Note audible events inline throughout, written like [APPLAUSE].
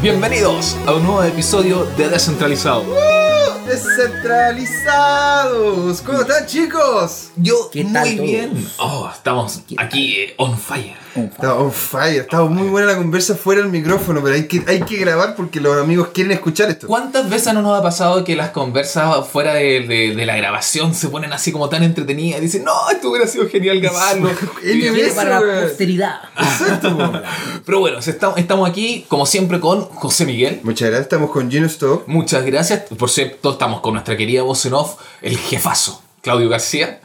Bienvenidos a un nuevo episodio de Descentralizado. Descentralizados. ¿Cómo están, chicos? Yo ¿Qué tal muy todos? bien. Oh, estamos aquí eh, on fire. Está on fire. Estaba muy buena la conversa fuera del micrófono, pero hay que, hay que grabar porque los amigos quieren escuchar esto. ¿Cuántas veces no nos ha pasado que las conversas fuera de, de- de la grabación se ponen así como tan entretenidas? Y dicen, no, esto hubiera sido genial grabarlo. Y- Eso, para la posteridad. Exacto. Pero bueno, estamos aquí, como siempre, con José Miguel. Muchas gracias. Estamos con Gino Stock. Muchas gracias. Por cierto, estamos con nuestra querida voz en off, el jefazo, Claudio García.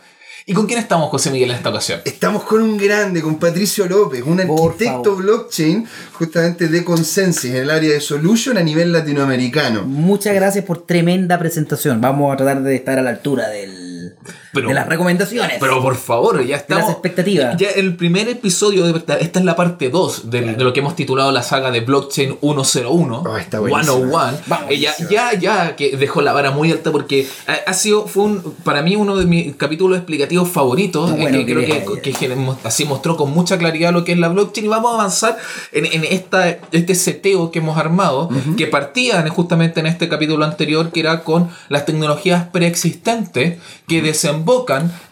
¿Y con quién estamos, José Miguel, en esta ocasión? Estamos con un grande, con Patricio López, un Por arquitecto favor. blockchain justamente de Consensus en el área de Solution a nivel latinoamericano. Muchas gracias por tremenda presentación. Vamos a tratar de estar a la altura del, Pero- de las recomendaciones. Pero por favor, ya estamos. las expectativas. Ya el primer episodio, de, esta es la parte 2 de, de lo que hemos titulado la saga de Blockchain 101. Oh, está buenísima. 101. Vamos. Eh, ya, ya, ya que dejó la vara muy alta porque ha, ha sido, fue un, para mí uno de mis capítulos explicativos favoritos. Eh, bueno que que creo que, que- que así mostró con mucha claridad lo que es la blockchain y vamos a avanzar en, en esta, este seteo que hemos armado, que partía en- justamente en este capítulo anterior, que era con las tecnologías preexistentes que desembocan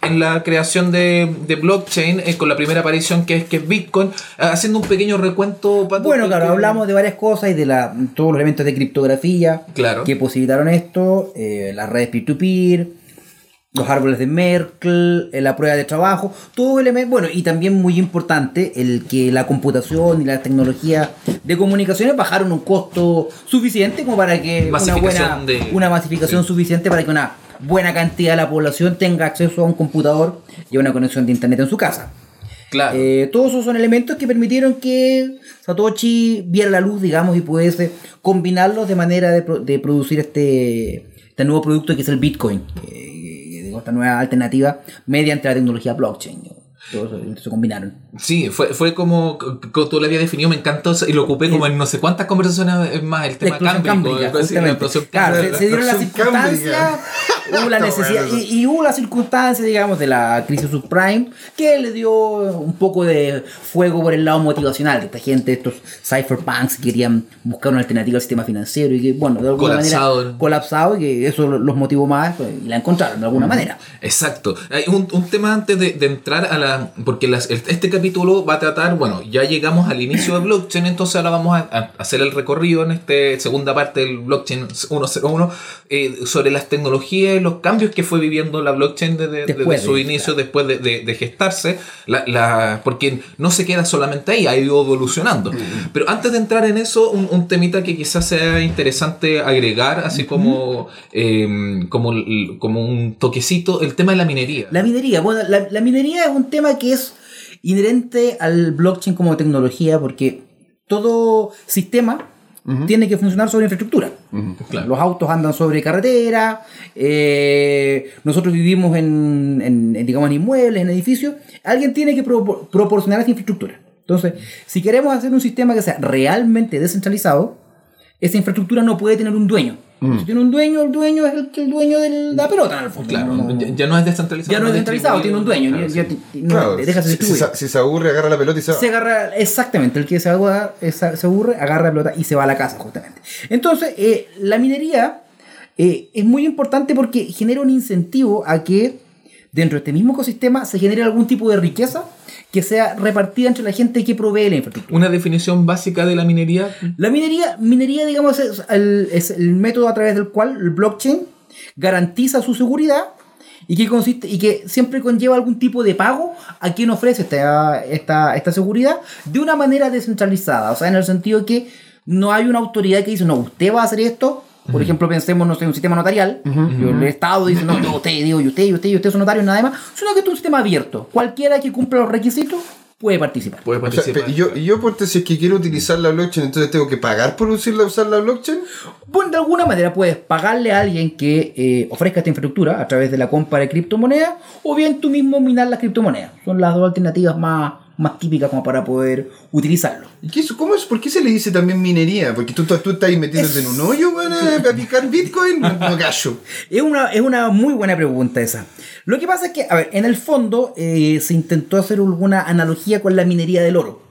en la creación de, de blockchain, eh, con la primera aparición que es, que es Bitcoin, eh, haciendo un pequeño recuento. Pato, Bueno, claro, que- hablamos de varias cosas y de la, todos los elementos de criptografía Claro. que posibilitaron esto, eh, las redes peer-to-peer, los árboles de Merkle, eh, la prueba de trabajo, todo elemento, bueno, y también muy importante el que la computación y la tecnología de comunicaciones bajaron un costo suficiente como para que una buena de- una masificación suficiente para que una buena cantidad de la población tenga acceso a un computador y a una conexión de internet en su casa. Claro. Eh, todos esos son elementos que permitieron que Satoshi viera la luz, digamos, y pudiese combinarlos de manera de, pro- de producir este, este nuevo producto que es el Bitcoin, que- que- esta nueva alternativa mediante la tecnología blockchain. Se combinaron. Sí, fue, fue como, como tú lo habías definido, me encantó y lo ocupé como en no sé cuántas conversaciones más, el La tema cámbrico. la Claro, se, se dieron las circunstancias, [LAUGHS] hubo la necesidad, bueno y, y hubo las circunstancias, digamos, de la crisis subprime, que le dio un poco de fuego por el lado motivacional de esta gente, estos cypherpunks que querían buscar una alternativa al sistema financiero y que, bueno, de alguna Colapsado. manera colapsado y que eso los motivó más pues, y la encontraron de alguna manera. Exacto. Hay un, un tema antes de, de entrar a la... Porque las- el- este capítulo va a tratar, bueno, ya llegamos al inicio de blockchain, entonces ahora vamos a, a hacer el recorrido en esta segunda parte del blockchain 101 eh, sobre las tecnologías y los cambios que fue viviendo la blockchain desde, desde Después de- su inicio, después de, de- de gestarse, la, la- porque no se queda solamente ahí, ha ido evolucionando. Pero antes de entrar en eso, un, un temita que quizás sea interesante agregar, así como, eh, como, el- como un toquecito, el tema de la minería. La minería, bueno, la, la minería es un tema que es inherente al blockchain como tecnología porque todo sistema tiene que funcionar sobre infraestructura. Claro. Los autos andan sobre carretera, eh, nosotros vivimos en, en- en, digamos, en inmuebles, en edificios. Alguien tiene que propor- proporcionar esa infraestructura. Entonces, si queremos hacer un sistema que sea realmente descentralizado, esa infraestructura no puede tener un dueño. Si tiene un dueño, el dueño es el, el dueño de la pelota, en el fondo. Claro, No- ya, ya no es descentralizado. ya no es descentralizado, tiene un dueño. Claro, ya- sí. ya- no, Claro, deja de si, si se, si se aburre, agarra la pelota y se va. Se agarra, exactamente, el que se, esa- se aburre, agarra la pelota y se va a la casa, justamente. Entonces, eh, la minería eh, es muy importante porque genera un incentivo a que dentro de este mismo ecosistema se genere algún tipo de riqueza que sea repartida entre la gente que provee la infraestructura. Una definición básica de la minería. La minería, minería digamos, es el, es el método a través del cual el blockchain garantiza su seguridad y que, consiste, y que siempre conlleva algún tipo de pago a quien ofrece esta, esta, esta seguridad de una manera descentralizada. O sea, en el sentido que no hay una autoridad que dice, no, usted va a hacer esto. Por ejemplo, pensemos no sé, en un sistema notarial. el Estado dice, no, yo usted, digo, y usted, y usted, y usted son notarios, nada más. Sino que esto es un sistema abierto. Cualquiera que cumpla los requisitos puede participar. Puede O sea, participar. y yo, yo ponte, si es que quiero utilizar la blockchain, entonces tengo que pagar por usarla, usar la blockchain. Bueno, de alguna manera puedes pagarle a alguien que eh, ofrezca esta infraestructura a través de la compra de criptomonedas o bien tú mismo minar las criptomonedas. Son las dos alternativas más, más típicas como para poder utilizarlo. ¿Y qué es, cómo es, ¿Por qué se le dice también minería? Porque tú, tú, tú estás metiéndote en un hoyo para, picar Bitcoin. No, no gallo. [LAUGHS] Es una, es una muy buena pregunta esa. Lo que pasa es que, a ver, en el fondo eh, se intentó hacer alguna analogía con la minería del oro.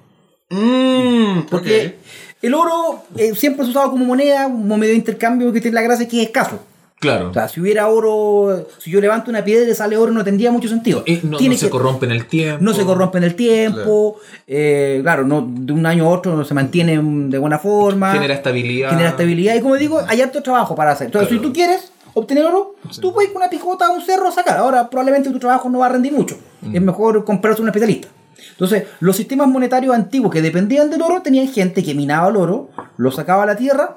Mm, Porque el oro eh, siempre es usado como moneda, como medio de intercambio que tiene la gracia que es escaso. Claro. O sea, si hubiera oro, si yo levanto una piedra y le sale oro, no tendría mucho sentido. No, Tiene no se corrompe en el tiempo. no se corrompe en el tiempo, eh, claro, no, de un año a otro no se mantiene de buena forma. Genera estabilidad. Genera estabilidad. Y como digo, hay harto trabajo para hacer. Entonces, Claro. si tú quieres obtener oro, tú puedes con una picota a un cerro a sacar. Ahora, probablemente tu trabajo no va a rendir mucho. Mm. Es mejor comprarse un especialista. Entonces, los sistemas monetarios antiguos que dependían del oro tenían gente que minaba el oro, lo sacaba a la tierra,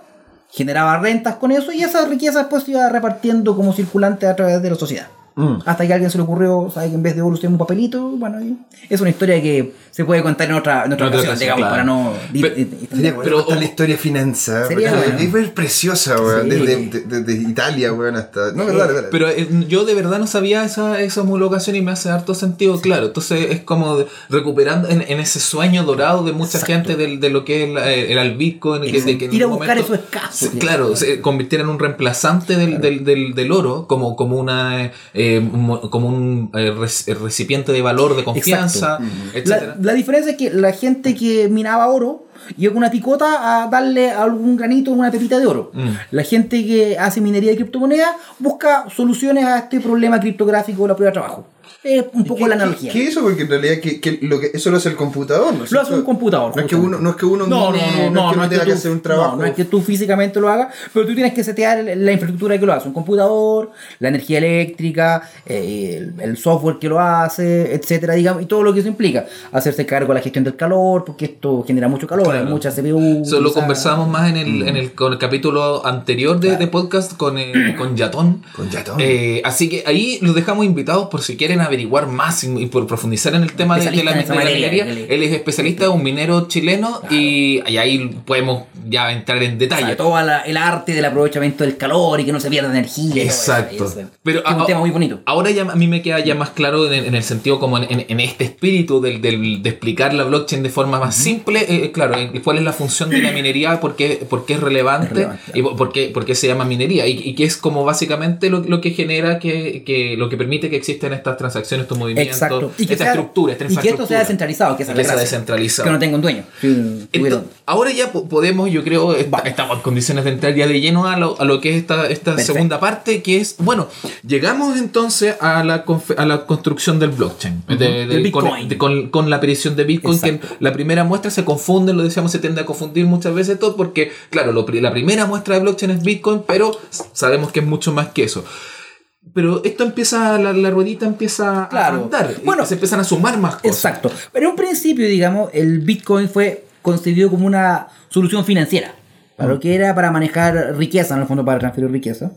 generaba rentas con eso y esa riqueza después se iba repartiendo como circulante a través de la sociedad. Mm. Hasta que a alguien se le ocurrió, ¿sabes? Que en vez de oro usted un papelito, bueno, y es una historia que se puede contar en otra, en otra En otra ocasión, digamos, claro. para no... Pero- di- di- Sería bueno Pero- la historia de finanza. Sería bueno. Es, preciosa, weón. Sí. Desde, de- desde Italia, weón, hasta. No, dale, dale. Pero eh, yo de verdad no sabía esa, esa homologación y me hace harto sentido, claro. Entonces es como de- recuperando en, en ese sueño dorado de mucha Exacto. gente del- de, lo que es el, el, el Bitcoin. que- de que en Ir a buscar momento eso escaso. Claro, se convirtiera en un reemplazante del, del, del, del oro, como, como, una, eh, mo- como un eh, rec- recipiente de valor, de confianza, etcétera. La, la diferencia es que la gente que minaba oro llega con una picota a darle algún granito, una pepita de oro. Mm. La gente que hace minería de criptomonedas busca soluciones a este problema criptográfico de la prueba de trabajo. Es un poco ¿Qué- la analogía. ¿Qué es eso? Porque en realidad que, que lo que, eso lo hace el computador, ¿no? Lo hace un computador. No es que uno, no es que uno No, no, mine, no, no, es que no es que tenga que tú- hacer un trabajo. no, no es que tú físicamente lo hagas, pero tú tienes que setear la infraestructura que lo hace. Un computador, la energía eléctrica, eh, el, el software que lo hace, etcétera, digamos, y todo lo que eso implica. Hacerse cargo de la gestión del calor, porque esto genera mucho calor, Claro. hay muchas CPU. Eso lo quizás. conversábamos más en el, en el, con el capítulo anterior de, de podcast con, eh, con Yatón. Con Yatón. Eh, así que ahí los dejamos invitados por si quieren averiguar más y, y por profundizar en el tema de, de la, de la materia, minería. él es- especialista, un minero chileno y, y ahí podemos ya entrar en O detalle. sea, todo la- el arte del aprovechamiento del calor y que no se pierda energía. Exacto. eso. Pero es un a- tema muy bonito. Ahora ya a mí me queda ya más claro en, en el sentido como en, en- en este espíritu del, del- de explicar la blockchain de forma más simple, eh, claro, en cuál es la función de la [CLEARS THROAT] minería, por qué, por qué es relevante, Es relevante. y por qué, por qué se llama minería y, y que es como básicamente lo, lo que genera que, que lo que permite que existan estas transacciones, estos movimientos, Exacto. esta sea- estructura, esta y que esto infraestructura. sea descentralizado, que, esa Y es que sea descentralizado. Que no tenga un dueño. Sí, Entonces, ahora ya po- podemos, yo creo, esta- estamos en condiciones de entrar ya de lleno a lo, a lo que es esta, esta Perfecto. segunda parte, que es, bueno, llegamos entonces a la, a la construcción del blockchain, de- de- Del con, Bitcoin. de- con- con la aparición de Bitcoin, que Exacto. la primera muestra se confunde, lo decíamos, se tiende a confundir muchas veces todo, porque, claro, lo la primera muestra de blockchain es Bitcoin, pero sabemos que es mucho más que eso. Pero esto empieza, la, la ruedita empieza Claro. a andar. Bueno, se empiezan a sumar más cosas. Exacto. Pero en un principio, digamos, el Bitcoin fue concebido como una solución financiera. Para lo que era para manejar riqueza, en el fondo para transferir riqueza.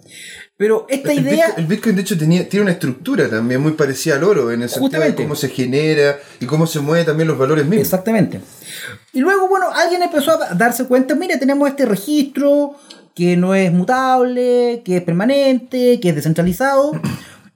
Pero esta el, idea... Bitcoin, el Bitcoin, de hecho, tenía, tiene una estructura también muy parecida al oro, en el sentido de cómo se genera y cómo se mueven también los valores mismos. Exactamente. Y luego, bueno, alguien empezó a darse cuenta, mire, tenemos este registro que no es mutable, que es permanente, que es descentralizado.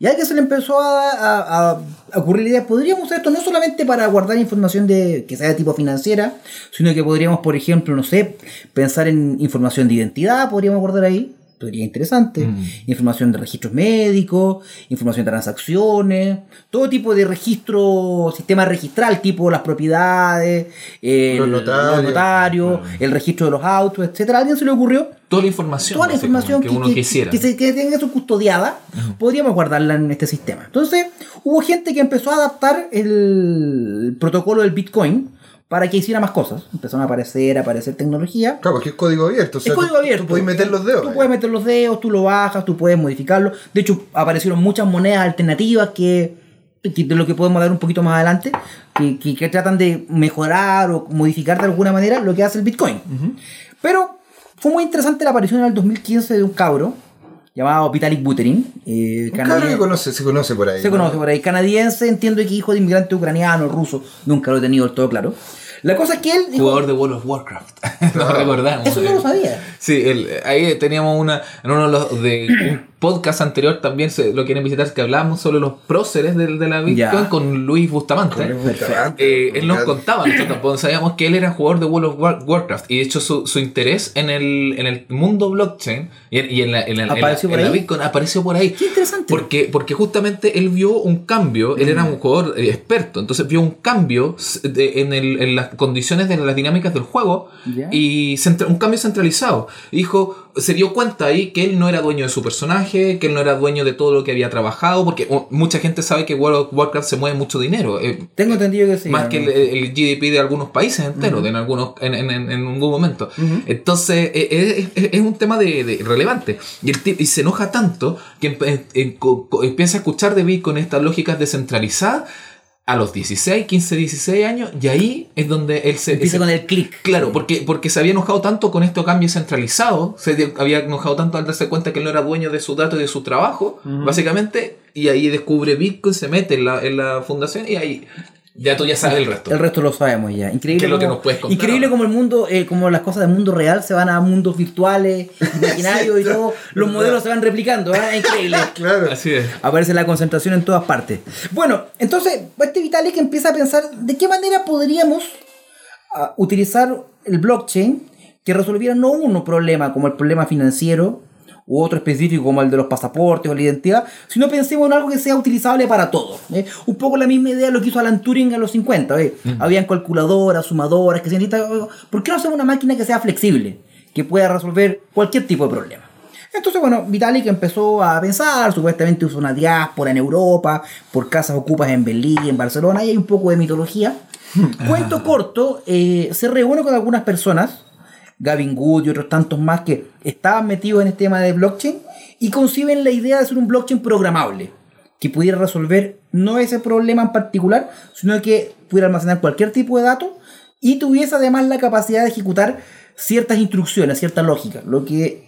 Y a alguien se le empezó a, a- a ocurrir la idea, podríamos usar esto no solamente para guardar información de que sea de tipo financiera, sino que podríamos, por ejemplo, no sé, pensar en información de identidad, podríamos guardar ahí. Sería interesante. Información de registros médicos, información de transacciones, todo tipo de registro, sistema registral, tipo las propiedades, el- Los notarios. los notarios, el registro de los autos, etcétera. ¿A alguien se le ocurrió? Toda la información, Toda la información que, uno quisiera. que, se- que tenga su custodiada, podríamos guardarla en este sistema. Entonces, hubo gente que empezó a adaptar el protocolo del Bitcoin para que hiciera más cosas. Empezaron a aparecer, a aparecer tecnología. Claro, porque es código abierto. O sea, es código tú- abierto. Tú puedes meter los dedos. Tú puedes meter los dedos, tú lo bajas, tú puedes modificarlo. De hecho, aparecieron muchas monedas alternativas que, que de lo que podemos dar un poquito más adelante, que, que- que tratan de mejorar o modificar de alguna manera lo que hace el Bitcoin. Pero fue muy interesante la aparición en el 2015 de un cabro llamado Vitalik Buterin. eh, canadiense. conoce, se conoce por ahí. Se ¿no? conoce por ahí. Canadiense, entiendo que hijo de inmigrante ucraniano, ruso. Nunca lo he tenido del todo claro. La cosa es que él dijo, Jugador de World of Warcraft. [LAUGHS] lo recordamos. eso no lo sabía. Sí, el- ahí teníamos una. En uno de los. De, podcast anterior también se lo quieren visitar, que hablábamos sobre los próceres de, de la Bitcoin Ya. con Luis Bustamante. Eh, él nos contaba, nosotros sabíamos que él era jugador de World of War- Warcraft y de hecho su, su interés en el, en el mundo blockchain y en, y en la, en la- en la- ¿Apareció por en la? Bitcoin apareció por ahí. Qué interesante. Porque, porque justamente él vio un cambio, él era un jugador eh, experto, entonces vio un cambio de- en, el- en las condiciones de las dinámicas del juego Ya. y centra- un cambio centralizado. Dijo, se dio cuenta ahí que él no era dueño de su personaje, que él no era dueño de todo lo que había trabajado, porque oh, mucha gente sabe que World of Warcraft se mueve mucho dinero. eh, Tengo entendido que sí. más ¿no? que el, el GDP de algunos países enteros, en algunos en, en, en- algún momento. Entonces, eh, eh, es, es un tema de, de relevante. Y, el y se enoja tanto que empieza a escuchar de Bitcoin estas lógicas descentralizadas a los 16, 15, 16 años, y ahí es donde él se... Empieza ese- con el click. Claro, porque, porque se había enojado tanto con este cambio centralizado, se había enojado tanto al darse cuenta que él no era dueño de su dato y de su trabajo, básicamente, y ahí descubre Bitcoin, se mete en la, en la fundación y ahí ya tú ya sabes el resto. El resto lo sabemos ya. Increíble ¿Qué es lo que como, nos puedes contar increíble ahora? como el mundo, eh, como las cosas del mundo real se van a mundos virtuales, [LAUGHS] imaginarios y todo. Los [LAUGHS] modelos se van replicando, ¿ah? Increíble. [LAUGHS] Claro. Así es. Aparece la concentración en todas partes. Bueno, entonces, este Vitalik empieza a pensar de qué manera podríamos ah, utilizar el blockchain que resolviera no un problema como el problema financiero u otro específico como el de los pasaportes o la identidad, sino pensemos en algo que sea utilizable para todo. ¿eh? Un poco la misma idea de lo que hizo Alan Turing en los 50. ¿eh? Habían calculadoras, sumadoras, que se necesita... ¿Por qué no hacer una máquina que sea flexible? Que pueda resolver cualquier tipo de problema. Entonces, bueno, Vitalik empezó a pensar, supuestamente usó una diáspora en Europa, por casas ocupas en Berlín, en Barcelona, y hay un poco de mitología. [LAUGHS] Cuento corto, eh, se reúne con algunas personas, Gavin Wood y otros tantos más que estaban metidos en este tema de blockchain, y conciben la idea de hacer un blockchain programable, que pudiera resolver no ese problema en particular, sino que pudiera almacenar cualquier tipo de datos y tuviese además la capacidad de ejecutar ciertas instrucciones, cierta lógica, lo que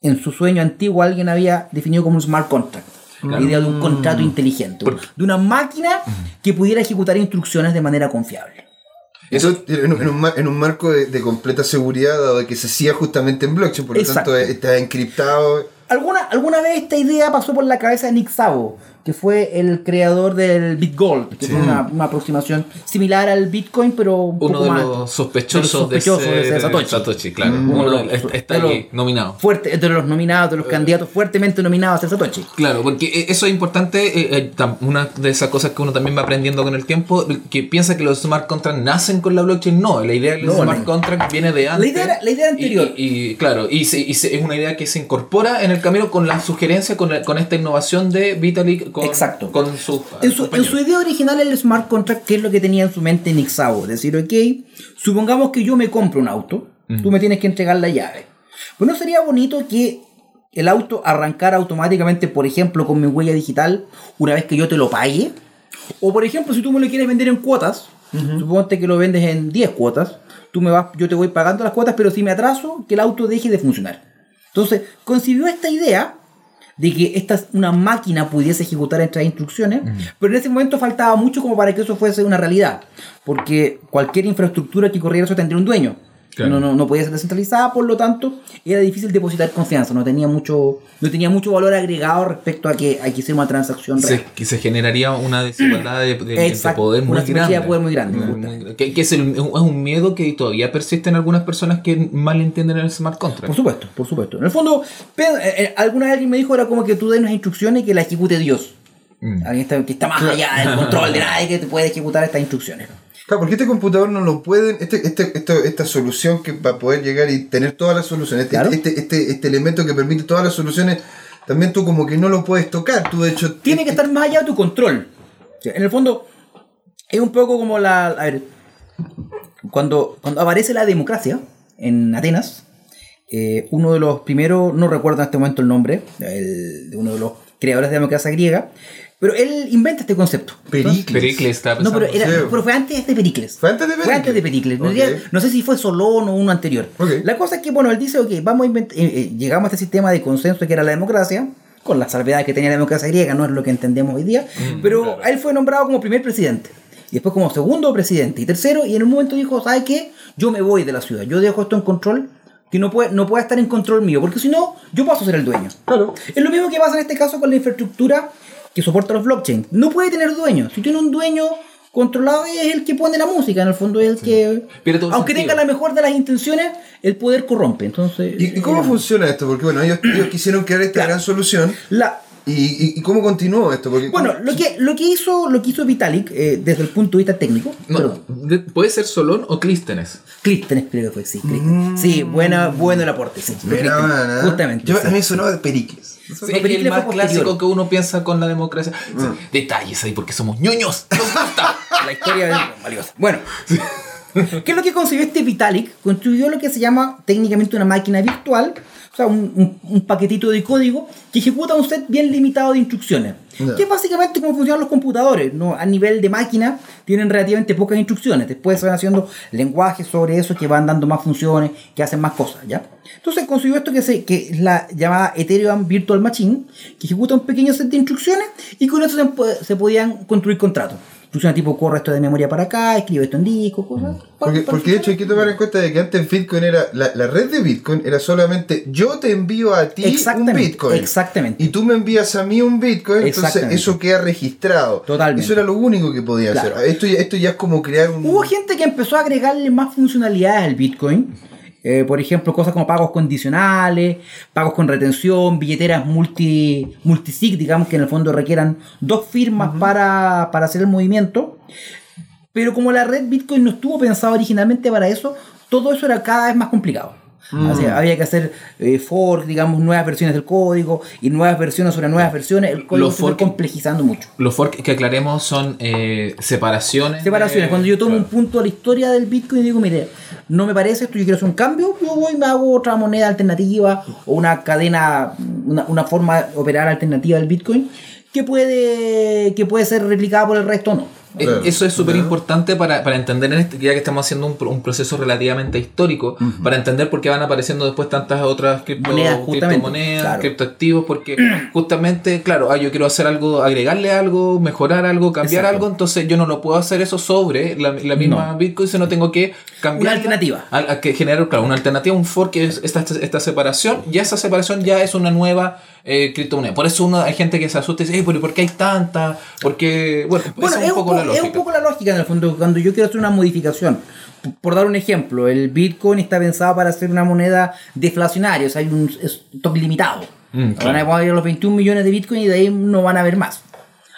en su sueño antiguo alguien había definido como un smart contract. La idea de un contrato inteligente, de una máquina que pudiera ejecutar instrucciones de manera confiable. Eso en un, en un mar- en un marco de, de completa seguridad, dado que se hacía justamente en blockchain, por lo Exacto. tanto eh, está encriptado. ¿Alguna, ¿Alguna vez esta idea pasó por la cabeza de Nick Szabo, que fue el creador del BitGold, que fue una, una aproximación similar al Bitcoin, pero un Uno poco de más los sospechosos, de los sospechosos de ser ser Satoshi. claro. Mm. Uno de los- está nominado. fuerte, de los nominados, de los candidatos fuertemente nominados a ser Satoshi. Claro, porque eh, eso es importante, eh, eh, una de esas cosas que uno también va aprendiendo con el tiempo, que piensa que los smart contracts nacen con la blockchain, no, la idea del No, smart no. contract viene de antes. idea era- la idea anterior. Y, y, claro, y, se- y se- es una idea que se incorpora en el camino con la sugerencia, con, el- con esta innovación de Vitalik con, Exacto. con sus En su, en compañeros. su idea original, el smart contract, ¿qué es lo que tenía en su mente Nick Szabo? Decir, ok, supongamos que yo me compro un auto, tú me tienes que entregar la llave. Pues no sería bonito que el auto arrancara automáticamente, por ejemplo, con mi huella digital, una vez que yo te lo pague. O por ejemplo, si tú me lo quieres vender en cuotas, suponte que lo vendes en 10 cuotas, tú me vas, yo te voy pagando las cuotas, pero si me atraso, que el auto deje de funcionar. Entonces, concibió esta idea de que esta una máquina pudiese ejecutar estas instrucciones, pero en ese momento faltaba mucho como para que eso fuese una realidad, porque cualquier infraestructura que corriera eso tendría un dueño. Claro. No, no, no podía ser descentralizada, por lo tanto, era difícil depositar confianza, no tenía mucho, no tenía mucho valor agregado respecto a que hay que hacer una transacción real. se, que se generaría una desigualdad de, de- de Exacto, poder muy una grande. de poder muy grande, Muy- muy- que, que es, el- es un miedo que todavía persiste en algunas personas que mal entienden el smart contract. Por supuesto, por supuesto. En el fondo, eh, eh, alguna vez alguien me dijo era como que tú des unas instrucciones y que la ejecute Dios. Mm. Alguien está, que está más allá del control de [LAUGHS] nadie que te puede ejecutar estas instrucciones. Claro, porque este computador no lo pueden, este, este, esta solución que para poder llegar y tener todas las soluciones, este, Claro. este, este, este elemento que permite todas las soluciones, también tú como que no lo puedes tocar. Tú de hecho Tiene que estar más allá de tu control. En el fondo, es un poco como la. A ver, cuando, cuando aparece la democracia en Atenas, eh, uno de los primeros, no recuerdo en este momento el nombre, el- de uno de los creadores de la democracia griega, pero él inventa este concepto. Pericles. Pericles No, pero, pensando. era, Sí. pero fue antes de Pericles. ¿Fue antes de Fue antes de Pericles. No, Ok. diría- no sé si fue Solón o uno anterior. Ok. La cosa es que, bueno, él dice, ok, vamos a invent- eh, eh, llegamos a este sistema de consenso que era la democracia, con la salvedad que tenía la democracia griega, no es lo que entendemos hoy día, pero él fue nombrado como primer presidente. Y después como segundo presidente y tercero, y en un momento dijo, ¿sabes qué? Yo me voy de la ciudad, yo dejo esto en control, que no puede, no pueda estar en control mío, porque si no, yo paso a ser el dueño. Claro. Es lo mismo que pasa en este caso con la infraestructura que soporta los blockchain. No puede tener dueño. Si tiene un dueño controlado es el que pone la música, en el fondo es el que... Aunque sentido. tenga la mejor de las intenciones, el poder corrompe. Entonces... ¿Y, y cómo eh, funciona esto? Porque bueno, ellos, ellos quisieron crear esta Claro. gran solución. La, ¿Y, y, cómo continuó esto? Porque, bueno, lo que, lo que hizo lo que hizo Vitalik eh, desde el punto de vista técnico, No, de- puede ser Solón o Clístenes. Clístenes creo que fue, sí, Clístenes. Sí, buena, bueno el aporte, sí. ¿eh? Justamente. Yo, sí. a mí me sonaba de Pericles. Sí, No, es pero el más clásico que uno piensa con la democracia. Sí, Detalles ahí, porque somos ñoños. Nos gusta. [LAUGHS] La historia es valiosa. Bueno, ¿qué es lo que concibió este Vitalik? Construyó lo que se llama técnicamente una máquina virtual, o sea, un, un- un paquetito de código que ejecuta un set bien limitado de instrucciones. Que es básicamente como funcionan los computadores. ¿no? A nivel de máquina tienen relativamente pocas instrucciones. Después se van haciendo lenguajes sobre eso que van dando más funciones, que hacen más cosas. ¿ya? Entonces consiguió esto que, se, que es la llamada Ethereum Virtual Machine, que ejecuta un pequeño set de instrucciones y con eso se, se podían construir contratos. Instrucciones tipo corre esto de memoria para acá, escribe esto en disco, cosas. Porque, porque de hecho hay que tomar en cuenta de que antes Bitcoin era, la, la red de Bitcoin era solamente yo te envío a ti un Bitcoin. exactamente. Y tú me envías a mí un Bitcoin, entonces eso queda registrado. Totalmente. Eso era lo único que podía Claro. hacer. Esto esto ya es como crear un... Hubo gente que empezó a agregarle más funcionalidades al Bitcoin. Eh, por ejemplo, cosas como pagos condicionales, pagos con retención, billeteras multi, multisig, digamos que en el fondo requieran dos firmas para, para hacer el movimiento. Pero como la red Bitcoin no estuvo pensada originalmente para eso, todo eso era cada vez más complicado. O sea, había que hacer eh, fork, digamos, nuevas versiones del código y nuevas versiones sobre nuevas versiones. El código Los se fue fork- complejizando mucho. Los forks que aclaremos son eh, separaciones. Separaciones. de- Cuando yo tomo un claro. punto de la historia del Bitcoin y digo, mire, no me parece esto, yo quiero hacer un cambio, yo voy y me hago otra moneda alternativa o una cadena, una, una forma de operar alternativa del Bitcoin que puede, que puede ser replicada por el resto o no. Eh, Claro. Eso es súper importante para, para entender, en este, ya que estamos haciendo un, un proceso relativamente histórico, para entender por qué van apareciendo después tantas otras cripto, Monedas, criptomonedas, claro. criptoactivos, porque [CLEARS THROAT] justamente, claro, ah, yo quiero hacer algo, agregarle algo, mejorar algo, cambiar Exacto. algo, entonces yo no lo puedo hacer eso sobre la, la misma No. Bitcoin, sino tengo que cambiar. Una alternativa. A, a que generar, claro, una alternativa, un fork, que es esta, esta separación, ya esa separación ya es una nueva eh, criptomoneda. Por eso uno, hay gente que se asusta y dice, "Ey, pero ¿por qué hay tanta? Porque, bueno, Bueno, es un, poco, la es un poco la lógica en el fondo. Cuando yo quiero hacer una modificación, por dar un ejemplo, el Bitcoin está pensado para ser una moneda deflacionaria, o sea, hay un stock limitado. Mm, claro. Van a poder ir a los 21 millones de Bitcoin y de ahí no van a haber más.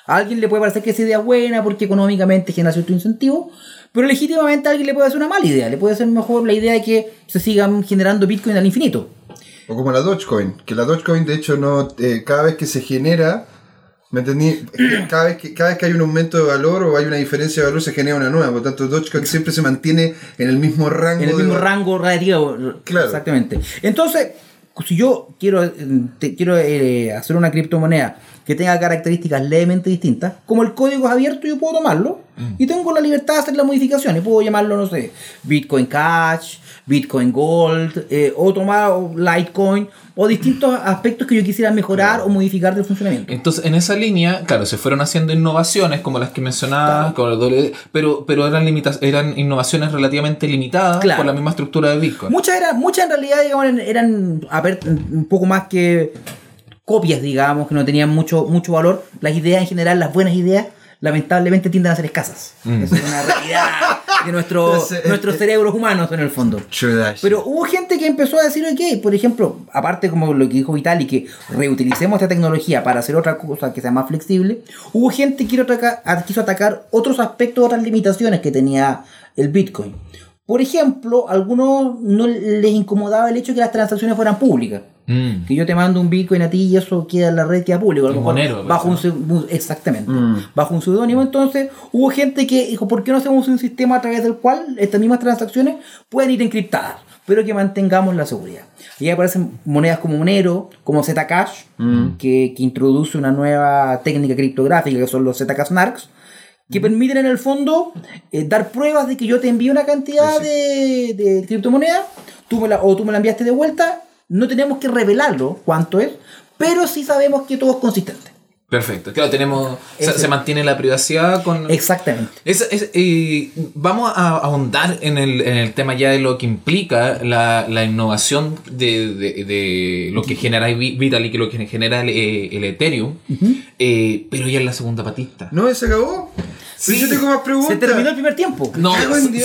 A alguien le puede parecer que esa idea es buena porque económicamente genera cierto incentivo, pero legítimamente a alguien le puede hacer una mala idea. Le puede ser mejor la idea de que se sigan generando Bitcoin al infinito. O como la Dogecoin, que la Dogecoin de hecho no eh, cada vez que se genera, ¿me entendí? [CLEARS THROAT] Cada vez, que, cada vez que hay un aumento de valor o hay una diferencia de valor se genera una nueva, por lo tanto Dogecoin siempre se mantiene en el mismo rango. En el mismo rango relativo. Claro. Exactamente. Entonces, si yo quiero, eh, te- quiero eh, hacer una criptomoneda que tenga características levemente distintas, como el código es abierto, yo puedo tomarlo y tengo la libertad de hacer la modificación. Y puedo llamarlo, no sé, Bitcoin Cash, Bitcoin Gold, eh, o tomar Litecoin, o distintos aspectos que yo quisiera mejorar o modificar del funcionamiento. Entonces, en esa línea, claro, se fueron haciendo innovaciones como las que mencionaba, el doble- pero, pero eran, limitas, eran innovaciones relativamente limitadas Claro. por la misma estructura de Bitcoin. Muchas eran, muchas en realidad, digamos, eran, un poco más que copias, digamos, que no tenían mucho, mucho valor. Las ideas en general, las buenas ideas, lamentablemente tienden a ser escasas. Mm. Esa es una realidad de nuestro, [LAUGHS] nuestros cerebros humanos en el fondo. Pero hubo gente que empezó a decir, ok, por ejemplo, aparte como lo que dijo Vitali, que reutilicemos esta tecnología para hacer otra cosa que sea más flexible, hubo gente que quiso atacar, quiso atacar otros aspectos, otras limitaciones que tenía el Bitcoin. Por ejemplo, a algunos no les incomodaba el hecho de que las transacciones fueran públicas. Mm. Que yo te mando un Bitcoin a ti y eso queda en la red, queda público. A lo Un mejor monero, bajo un, parece, pseu- exactamente. Mm. Bajo un seudónimo. Entonces, hubo gente que dijo, ¿por qué no hacemos un sistema a través del cual estas mismas transacciones pueden ir encriptadas? Pero que mantengamos la seguridad. Y ahí aparecen monedas como Monero, como Zcash, que, que introduce una nueva técnica criptográfica que son los Zcash Narcs, que permiten en el fondo eh, dar pruebas de que yo te envío una cantidad de, de criptomonedas tú me la, o tú me la enviaste de vuelta. No tenemos que revelarlo cuánto es, pero sí sabemos que todo es consistente. Perfecto. Claro, tenemos. Se, mantiene la privacidad con. Exactamente. Es- es- y vamos a ahondar en el, en el tema ya de lo que implica la, la innovación de, de- de lo que genera Vi- Vitalik y lo que genera el, eh, el Ethereum, eh, pero ya en la segunda patista. ¿No? ¿Se acabó? Sí. Sí. Yo tengo más preguntas. Se terminó el primer tiempo. No,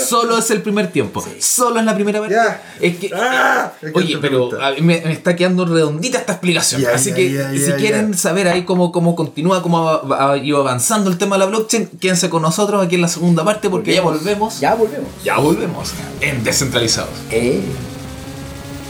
solo es el primer tiempo. Solo es la primera. Ya. Es que, Ah, es que oye, pero a mí me, me está quedando redondita esta explicación. Ya, Así ya, que ya, si ya, quieren ya. saber ahí cómo, cómo continúa, cómo ha, ha ido avanzando el tema de la blockchain, quédense con nosotros aquí en la segunda parte porque ya volvemos. Ya volvemos. Ya volvemos en Descentralizados. Eh.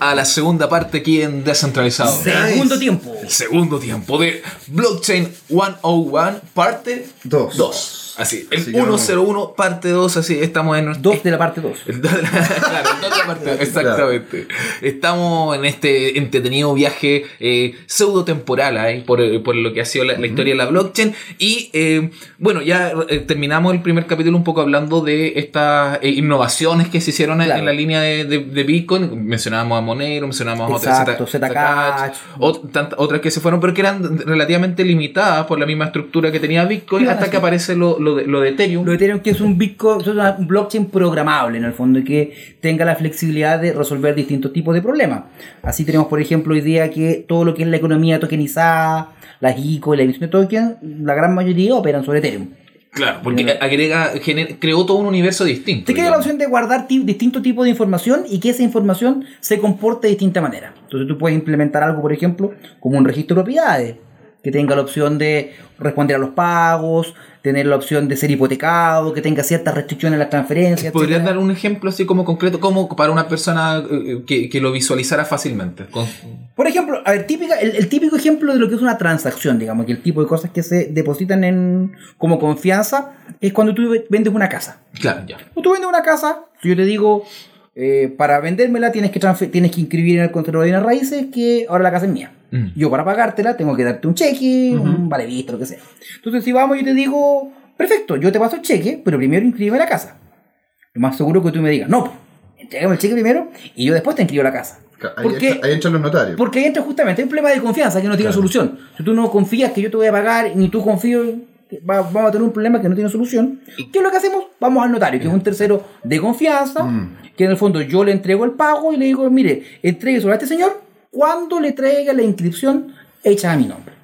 a la segunda parte aquí en Descentralizado. Segundo tiempo. El segundo tiempo de Blockchain 101, parte Dos. 2. Así, el Así que vamos. 101, parte 2, así, estamos en nuestro... Dos de la parte 2. El do- [LAUGHS] claro, el otra parte, exactamente. Estamos en este entretenido viaje eh, pseudo temporal ahí, por, eh, por lo que ha sido la, la historia de la blockchain. Y eh, bueno, ya eh, terminamos el primer capítulo un poco hablando de estas eh, innovaciones que se hicieron en- Claro. en la línea de, de- de Bitcoin. Mencionábamos a Monero, otras, Exacto, Zcash. ot- tant- otras que se fueron, pero que eran relativamente limitadas por la misma estructura que tenía Bitcoin, Claro, hasta sí. que aparece lo, lo de, lo de Ethereum. Lo de Ethereum que es un Bitcoin, es una- un blockchain programable en el fondo y que tenga la flexibilidad de resolver distintos tipos de problemas. Así tenemos, por ejemplo, hoy día que todo lo que es la economía tokenizada, las ICO y la emisión de tokens, la gran mayoría operan sobre Ethereum. Claro, porque agrega, gener- creó todo un universo distinto. Te queda la opción de guardar ti- distintos tipos de información y que esa información se comporte de distinta manera. Entonces tú puedes implementar algo, por ejemplo, como un registro de propiedades, que tenga la opción de responder a los pagos, tener la opción de ser hipotecado, que tenga ciertas restricciones en las transferencias. ¿Podrías etcétera. dar un ejemplo así como concreto, como para una persona eh, que, que lo visualizara fácilmente? Con- Por ejemplo, a ver, típica, el, el típico ejemplo de lo que es una transacción, digamos, que el tipo de cosas que se depositan en como confianza es cuando tú vendes una casa. Claro, ya. O tú vendes una casa, si yo te digo, eh, para vendérmela tienes que, tienes que inscribir en el conservador de bienes raíces que ahora la casa es mía. Mm. Yo para pagártela tengo que darte un cheque, un vale visto, lo que sea. Entonces si vamos yo te digo, perfecto, yo te paso el cheque, pero primero inscríbeme la casa. Lo más seguro que tú me digas, no, entrégame el cheque primero y yo después te inscribo la casa. Ahí, entra- ahí entran los notarios. Porque ahí entra justamente hay un problema de confianza que no tiene Claro. solución. Si tú no confías que yo te voy a pagar, ni tú confías, que va- vamos a tener un problema que no tiene solución. ¿Qué es lo que hacemos? Vamos al notario, que es un tercero de confianza, que en el fondo yo le entrego el pago y le digo, mire, entregue sobre a este señor cuando le traiga la inscripción hecha a mi nombre.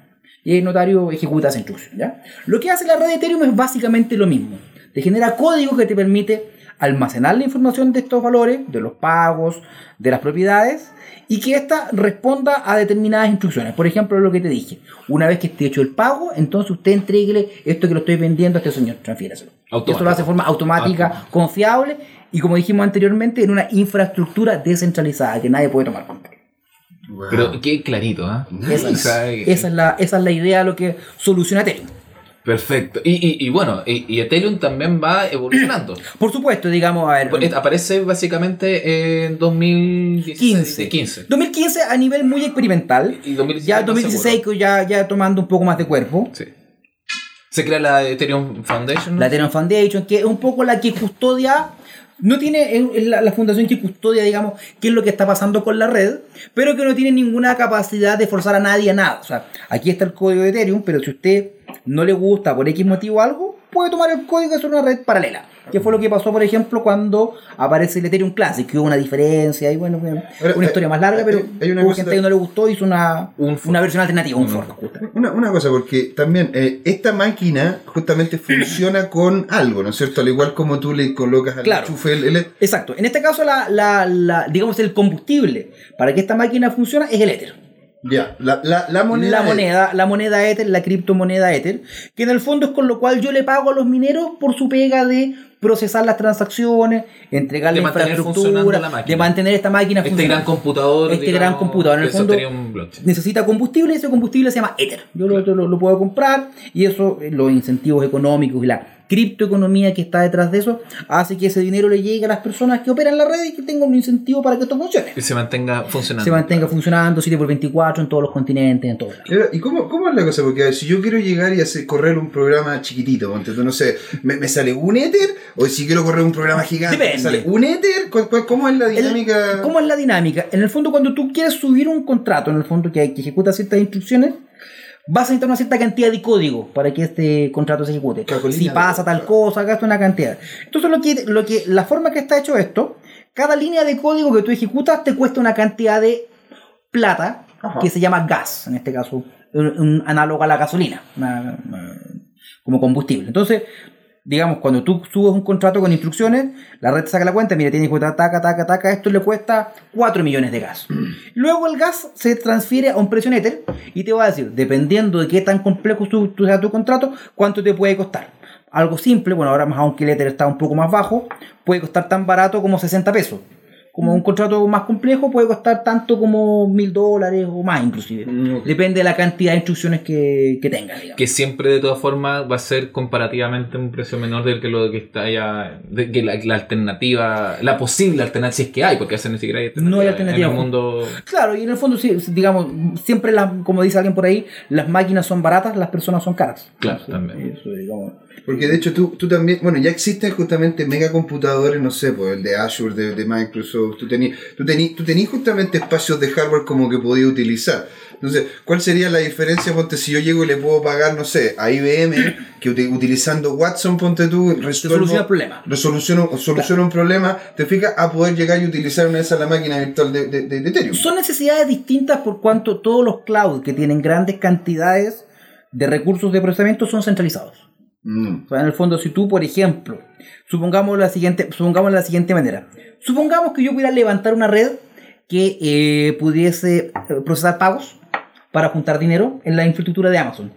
Y el notario ejecuta esa instrucción. ¿ya? Lo que hace la red de Ethereum es básicamente lo mismo. Te genera código que te permite almacenar la información de estos valores, de los pagos, de las propiedades, y que ésta responda a determinadas instrucciones. Por ejemplo, lo que te dije. Una vez que esté hecho el pago, entonces usted entreguele esto que lo estoy vendiendo a este señor, transfiéraselo. Esto lo hace de forma automática, confiable, y como dijimos anteriormente, en una infraestructura descentralizada que nadie puede tomar control. Wow. Pero qué clarito, eh, esa es la, esa es la idea de lo que soluciona Ethereum. Perfecto. Y, y, y bueno, y, y Ethereum también va [CLEARS THROAT] evolucionando. Por supuesto, digamos, a ver. Pues, Aparece básicamente en 2015. 15. 2015 a nivel muy experimental. Y 2016 ya más 2016 seguro. que ya, ya tomando un poco más de cuerpo. Sí. Se crea la Ethereum Foundation. ¿no? La Ethereum Foundation, que es un poco la que custodia, no tiene, la fundación que custodia, digamos, qué es lo que está pasando con la red, pero que no tiene ninguna capacidad de forzar a nadie a nada. O sea, aquí está el código de Ethereum, pero si usted no le gusta por X motivo algo, puede tomar el código y hacer una red paralela. Que fue lo que pasó, por ejemplo, cuando aparece el Ethereum Classic, que hubo una diferencia y bueno, una historia más larga, hay- pero hay una hubo gente que no le gustó y hizo una, Un una versión alternativa, un fork. Una, una cosa, porque también eh, esta máquina justamente funciona [COUGHS] con algo, ¿no es cierto? Al igual como tú le colocas al Claro. enchufe el, el- Exacto. En este caso, la, la- la- digamos, el combustible para que esta máquina funcione es el éter. Ya, la, la, la moneda. la moneda, la moneda Ether, la criptomoneda Ether, que en el fondo es con lo cual yo le pago a los mineros por su pega de procesar las transacciones, entregar De la infraestructura, la de mantener esta máquina Este funcionando. gran computador. Este digamos, gran computador, en el fondo, necesita combustible y ese combustible se llama Ether. Yo lo, lo- lo puedo comprar y eso, eh, los incentivos económicos y la criptoeconomía que está detrás de eso, hace que ese dinero le llegue a las personas que operan la red y que tengan un incentivo para que esto funcione. Que se mantenga funcionando. Se mantenga funcionando 7 por 24 en todos los continentes, en. Mira, ¿Y cómo, cómo es la cosa? Porque a ver, si yo quiero llegar y hacer correr un programa chiquitito, tú, no sé, ¿me, me sale un Ether? O si quiero correr un programa gigante, ¿me sale un Ether? ¿Cuál- cuál- ¿Cómo es la El- dinámica? ¿Cómo es la dinámica? En el fondo, cuando tú quieres subir un contrato, en el fondo que, que ejecuta ciertas instrucciones, vas a necesitar una cierta cantidad de código para que este contrato se ejecute. Calculina si pasa tal cosa, gasta una cantidad. Entonces, lo que, lo que, la forma que está hecho esto, cada línea de código que tú ejecutas te cuesta una cantidad de plata Ajá. que se llama gas, en este caso, un, un análogo a la gasolina, una- una- como combustible. Entonces, digamos, cuando tú subes un contrato con instrucciones, la red te saca la cuenta, mira, tiene que costar taca, taca, taca, esto le cuesta 4 millones de gas. [CLEARS THROAT] Luego el gas se transfiere a un precio Ether y te va a decir, dependiendo de qué tan complejo sea tu contrato, cuánto te puede costar. Algo simple, bueno, ahora más aunque el Ether está un poco más bajo, puede costar tan barato como 60 pesos. Como un contrato más complejo puede costar tanto como mil dólares o más inclusive. Mm. Depende de la cantidad de instrucciones que, que tenga, digamos. Que siempre de todas formas va a ser comparativamente un precio menor del que lo que está allá, de que la, la alternativa, la posible alternativa, si es que hay, porque a veces ni siquiera hay alternativa. No hay alternativa. En el mundo Claro, y en el fondo, sí, digamos, siempre, las, como dice alguien por ahí, las máquinas son baratas, las personas son caras. Claro, también. eso, digamos. Porque de hecho tú, tú también, bueno, ya existen justamente megacomputadores, no sé, pues el de Azure, de, de Microsoft, tú tenías tú tení, tú tení justamente espacios de hardware como que podías utilizar. Entonces, ¿cuál sería la diferencia, ponte, si yo llego y le puedo pagar, no sé, a IBM, [CLEARS THROAT] que uti- utilizando Watson, ponte tú, resuelvo- soluciona el problema. resoluciono, soluciona un problema, te fijas, a poder llegar y utilizar una de esas la máquina virtual de, de, de- de Ethereum. Son necesidades distintas por cuanto todos los clouds que tienen grandes cantidades de recursos de procesamiento son centralizados. Mm. O sea, en el fondo, si tú, por ejemplo, supongamos la siguiente, supongamos la siguiente manera. Supongamos que yo pudiera levantar una red que eh, pudiese eh, procesar pagos para juntar dinero en la infraestructura de Amazon.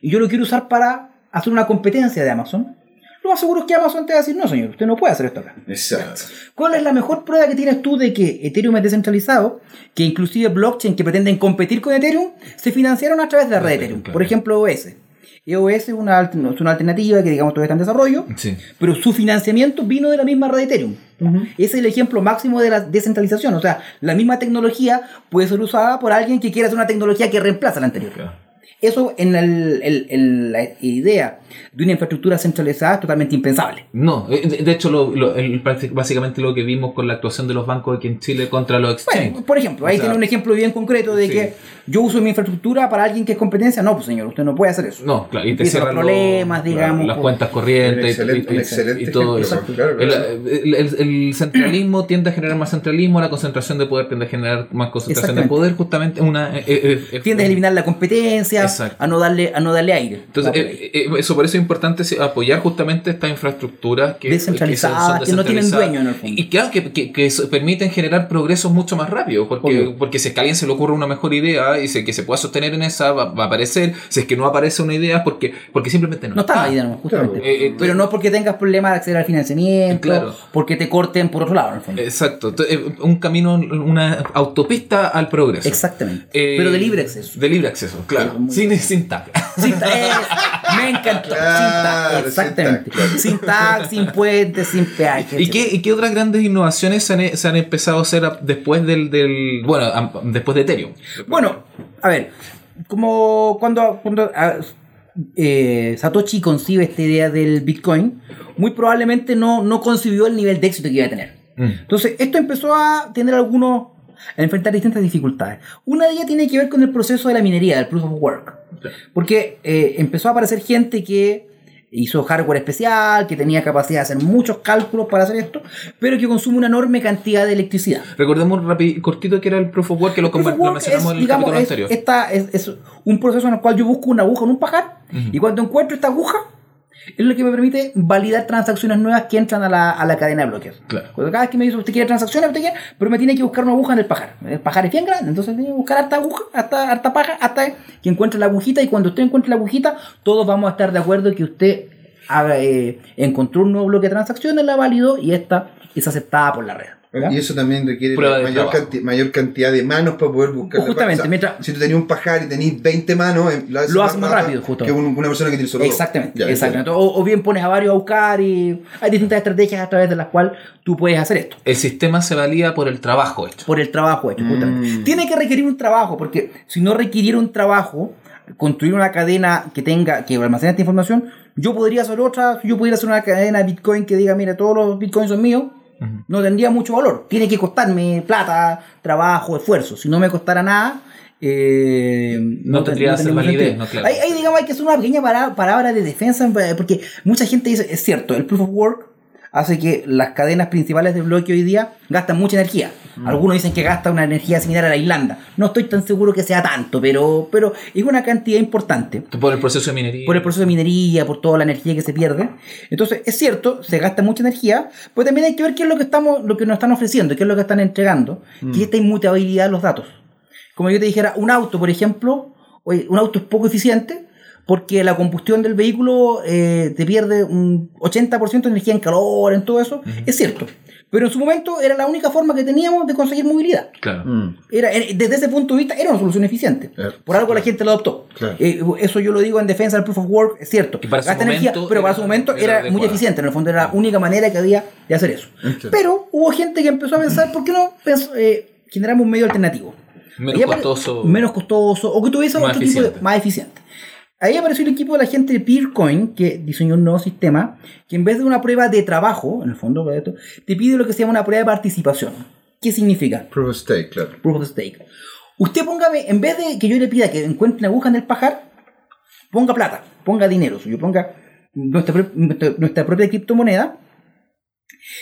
Y yo lo quiero usar para hacer una competencia de Amazon. Lo más seguro es que Amazon te va a decir, no señor, usted no puede hacer esto acá. Exacto. ¿Cuál es la mejor prueba que tienes tú de que Ethereum es descentralizado? Que inclusive blockchain que pretenden competir con Ethereum se financiaron a través de la red de Ethereum. claro. Por ejemplo, OS. EOS es una, alt- es una alternativa que digamos todavía está en desarrollo, Sí. pero su financiamiento vino de la misma red de Ethereum. Ese es el ejemplo máximo de la descentralización. O sea, la misma tecnología puede ser usada por alguien que quiera hacer una tecnología que reemplaza la anterior. Claro. Eso en, el- el- el- la idea de una infraestructura centralizada es totalmente impensable. No, eh, de, de hecho, lo, lo- el- básicamente lo que vimos con la actuación de los bancos aquí en Chile contra los exchanges. Bueno, por ejemplo, ahí O sea, tiene un ejemplo bien concreto de sí. que yo uso mi infraestructura para alguien que es competencia. No, pues señor, usted no puede hacer eso. No, claro, y te Empiezan los cierran problemas, los- digamos, las por- cuentas corrientes y- excelente- y, excelente y todo eso. claro, El, claro. el- el- el centralismo tiende a generar más centralismo, la concentración de poder tiende a generar más concentración de poder, justamente una... eh, eh, eh, Tiendes a eliminar la competencia, Exacto. a no darle, a no darle aire. Entonces, ahí. eh, eh, eso por eso es importante sí, apoyar justamente estas infraestructuras que, Descentralizadas, son que no tienen dueño en el fondo. Y claro, que, que, que permiten generar progresos mucho más rápido, porque, Obvio. porque si es que a alguien se le ocurre una mejor idea y se, que se pueda sostener en esa, va, va a aparecer. Si es que no aparece una idea, porque, porque simplemente no, no está idea, no, justamente. Claro. Eh, eh, Pero no porque tengas problemas de acceder al financiamiento, Claro. porque te corten por otro lado, en el fondo. Exacto, Entonces, eh, un camino, una autopista al progreso. Exactamente. Eh, Pero de libre acceso. De libre acceso, claro. Muy Sin, sin tag. Sin ta- me encantó. Claro, sin tag, exactamente. sin tag. Sin puentes, sin peaje. ¿Y qué, ¿Y qué otras grandes innovaciones se han, se han empezado a hacer después del, del bueno, a- después de Ethereum? Bueno, a ver, como cuando, cuando eh, Satoshi concibe esta idea del Bitcoin, muy probablemente no, no concibió el nivel de éxito que iba a tener. Mm. Entonces, esto empezó a tener algunos, a enfrentar distintas dificultades. Una de ellas tiene que ver con el proceso de la minería, del proof of work. Porque eh, empezó a aparecer gente que hizo hardware especial, que tenía capacidad de hacer muchos cálculos para hacer esto, pero que consume una enorme cantidad de electricidad. Recordemos rapi- cortito que era el Proof of Work que lo, conver- lo work mencionamos es, en el digamos, capítulo es- anterior. esta- es, es un proceso en el cual yo busco una aguja en un pajar y cuando encuentro esta aguja es lo que me permite validar transacciones nuevas que entran a la, a la cadena de bloques. Claro. Cuando cada vez que me dice usted quiere transacciones, usted quiere, pero me tiene que buscar una aguja en el pajar. El pajar es bien grande, entonces tiene que buscar harta aguja, harta, harta paja, hasta que encuentre la agujita y cuando usted encuentre la agujita, todos vamos a estar de acuerdo que usted eh, encontró un nuevo bloque de transacciones, la validó y esta es aceptada por la red. ¿Ya? Y eso también requiere mayor, canti- mayor cantidad de manos para poder buscar. la Justamente, mientras- si tú tenías un pajar y tenías 20 manos, eh, lo haces Lo haces más rápido justo. Que un- una persona que tiene solo. Exactamente, Ya, exactamente. O, o bien pones a varios a buscar y hay distintas estrategias a través de las cuales tú puedes hacer esto. El sistema se valida por el trabajo hecho. por el trabajo hecho, justamente. Mm. Tiene que requerir un trabajo, porque si no requiriera un trabajo, construir una cadena que tenga, que almacene esta información, yo podría hacer otra, si yo pudiera hacer una cadena de Bitcoin que diga, mira, todos los Bitcoins son míos, no tendría mucho valor. Tiene que costarme plata, trabajo, esfuerzo. Si no me costara nada, eh, No tendría ningún validez, no, claro. Ahí, ahí, digamos, hay que hacer una pequeña palabra de defensa, porque mucha gente dice, es cierto, el proof of work hace que las cadenas principales de bloque hoy día gastan mucha energía. Mm. Algunos dicen que gasta una energía similar a la Irlanda. No estoy tan seguro que sea tanto, pero, pero es una cantidad importante. Por el proceso de minería. Por el proceso de minería, por toda la energía que se pierde. Entonces, es cierto, se gasta mucha energía, pero también hay que ver qué es lo que estamos, lo que nos están ofreciendo, qué es lo que están entregando, Mm. que es esta inmutabilidad de los datos. Como yo te dijera, un auto, por ejemplo, un auto es poco eficiente porque la combustión del vehículo eh, te pierde un 80% de energía en calor, en todo eso. Es cierto. Pero en su momento era la única forma que teníamos de conseguir movilidad. Claro. Mm. Era, desde ese punto de vista era una solución eficiente. Claro. Por algo la gente lo adoptó. Claro. Eh, eso yo lo digo en defensa del proof of work, es cierto. Que para su Gasta energía, momento pero para era- su momento era era, muy eficiente. En el fondo era la única manera que había de hacer eso. Pero hubo gente que empezó a pensar, ¿por qué no pens- eh, generamos un medio alternativo? Menos costoso. Menos costoso, o que tuviese Más otro tipo de, más eficiente. Ahí apareció el equipo de la gente de Peercoin que diseñó un nuevo sistema que en vez de una prueba de trabajo, en el fondo, para esto, te pide lo que se llama una prueba de participación. ¿Qué significa? Proof of stake, claro. Proof of stake. Usted póngame, en vez de que yo le pida que encuentre una aguja en el pajar, ponga plata, ponga dinero suyo, ponga nuestra, nuestra propia criptomoneda.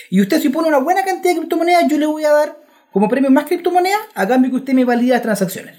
Y usted si pone una buena cantidad de criptomonedas, yo le voy a dar como premio más criptomonedas a cambio que usted me valide las transacciones.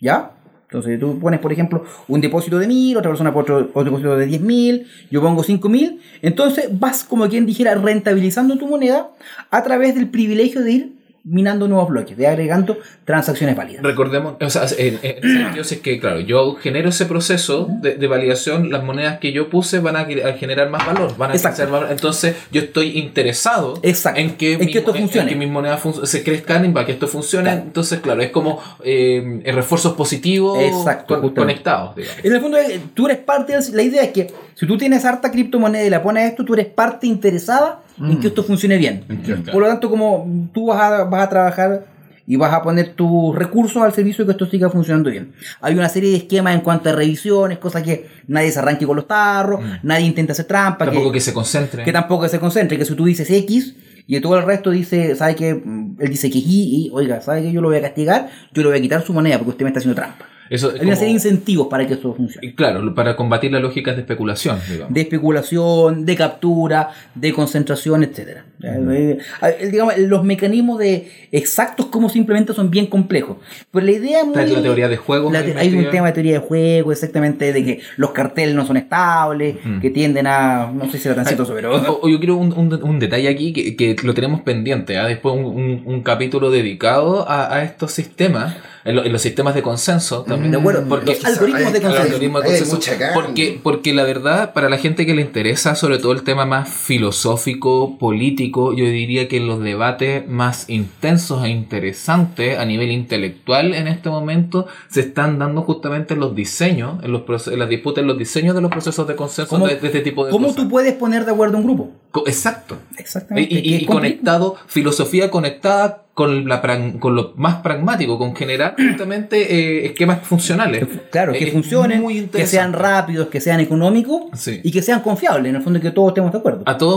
¿Ya? Entonces tú pones, por ejemplo, un depósito de 1000, otra persona pone otro, otro depósito de 10.000, yo pongo 5.000, entonces vas como quien dijera rentabilizando tu moneda a través del privilegio de ir minando nuevos bloques, de agregando transacciones válidas. Recordemos, o sea, en, en ese sentido, si es que, claro, yo genero ese proceso de, de validación, las monedas que yo puse van a, a generar más valor, van a crecer más valor. Entonces, yo estoy interesado Exacto. en que, En mi- que esto en- en funcione. que mis monedas fun- se crezcan y para que esto funcione. Claro. Entonces, claro, es como eh, refuerzos positivos Exacto, con- conectados, digamos. En el fondo, eh, tú eres parte La idea es que si tú tienes harta criptomoneda y la pones a esto, tú eres parte interesada en que esto funcione bien. Entiendo. Por lo tanto, como tú vas a, vas a trabajar y vas a poner tus recursos al servicio de que esto siga funcionando bien. Hay una serie de esquemas en cuanto a revisiones, cosas que nadie se arranque con los tarros, nadie intenta hacer trampa, Tampoco que, que se concentre. que tampoco se concentre, que si tú dices X y todo el resto dice, ¿sabe que Él dice que Y, y oiga, ¿sabe que yo lo voy a castigar? Yo le voy a quitar su moneda porque usted me está haciendo trampa. Eso es Hay como- incentivos para que esto funcione. y claro, para combatir las lógicas de especulación, digamos. de especulación, de captura, de concentración, etcétera. Eh, eh, digamos, los mecanismos de exactos como simplemente son bien complejos. Pero la idea es Está muy... la teoría de juegos la te- hay un tema de teoría de juego, exactamente, de que los carteles no son estables, Mm. que tienden a... No sé si era tan cierto eso, pero... O- o yo quiero un, un- un detalle aquí que, que lo tenemos pendiente, ¿ah? después un, un- un capítulo dedicado a, a estos sistemas, en, lo- en los sistemas de consenso también. De acuerdo, porque los algoritmos de hay- consenso. algoritmo de consenso, porque, porque la verdad, para la gente que le interesa, sobre todo el tema más filosófico, político, yo diría que los debates más intensos e interesantes a nivel intelectual en este momento se están dando justamente en los diseños, en, los en las disputas, en los diseños de los procesos de consenso ¿Cómo- de, de este tipo de ¿Cómo cosas. tú puedes poner de acuerdo un grupo? Exacto. Y, Exactamente. y- conectado, filosofía conectada con, la, con lo más pragmático, con generar [CLEARS THROAT] justamente eh, esquemas funcionales. Claro, que funcionen, muy que sean rápidos, que sean económicos Sí. y que sean confiables, en el fondo que todos estemos de acuerdo. A toda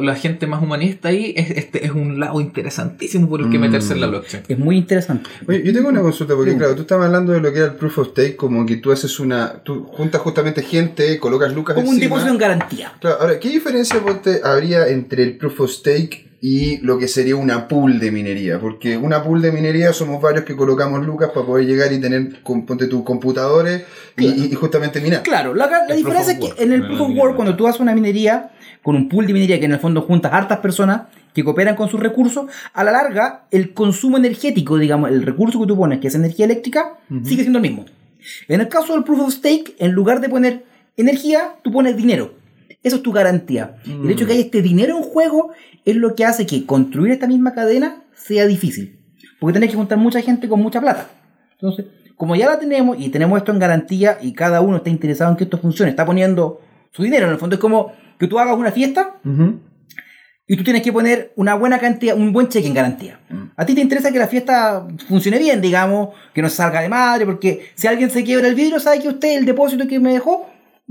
la gente más humanista ahí, es, este es un lado interesantísimo por el que Mm. meterse en la blockchain. Es muy interesante. Oye, yo tengo una consulta, porque Sí. claro, tú estabas hablando de lo que era el proof of stake, como que tú haces una. Tú juntas justamente gente, colocas lucas Como un depósito en garantía. Claro, ahora, ¿qué diferencia ponte, habría entre el proof of stake y lo que sería una pool de minería. Porque una pool de minería somos varios que colocamos lucas para poder llegar y tener, con- ponte tus computadores y, y- y justamente minar. Claro, la, diferencia es que work, en el proof of work, cuando tú haces una minería con un pool de minería que en el fondo juntas hartas personas que cooperan con sus recursos, a la larga el consumo energético, digamos, el recurso que tú pones, que es energía eléctrica, sigue siendo el mismo. En el caso del proof of stake, en lugar de poner energía, tú pones dinero. Eso es tu garantía. El hecho de que haya este dinero en juego es lo que hace que construir esta misma cadena sea difícil. Porque tenés que juntar mucha gente con mucha plata. Entonces, como ya la tenemos y tenemos esto en garantía y cada uno está interesado en que esto funcione, está poniendo su dinero, en el fondo es como que tú hagas una fiesta Ujú. y tú tienes que poner una buena cantidad, un buen cheque en garantía. A ti te interesa que la fiesta funcione bien, digamos, que no salga de madre, porque si alguien se quiebra el vidrio, sabe que usted el depósito que me dejó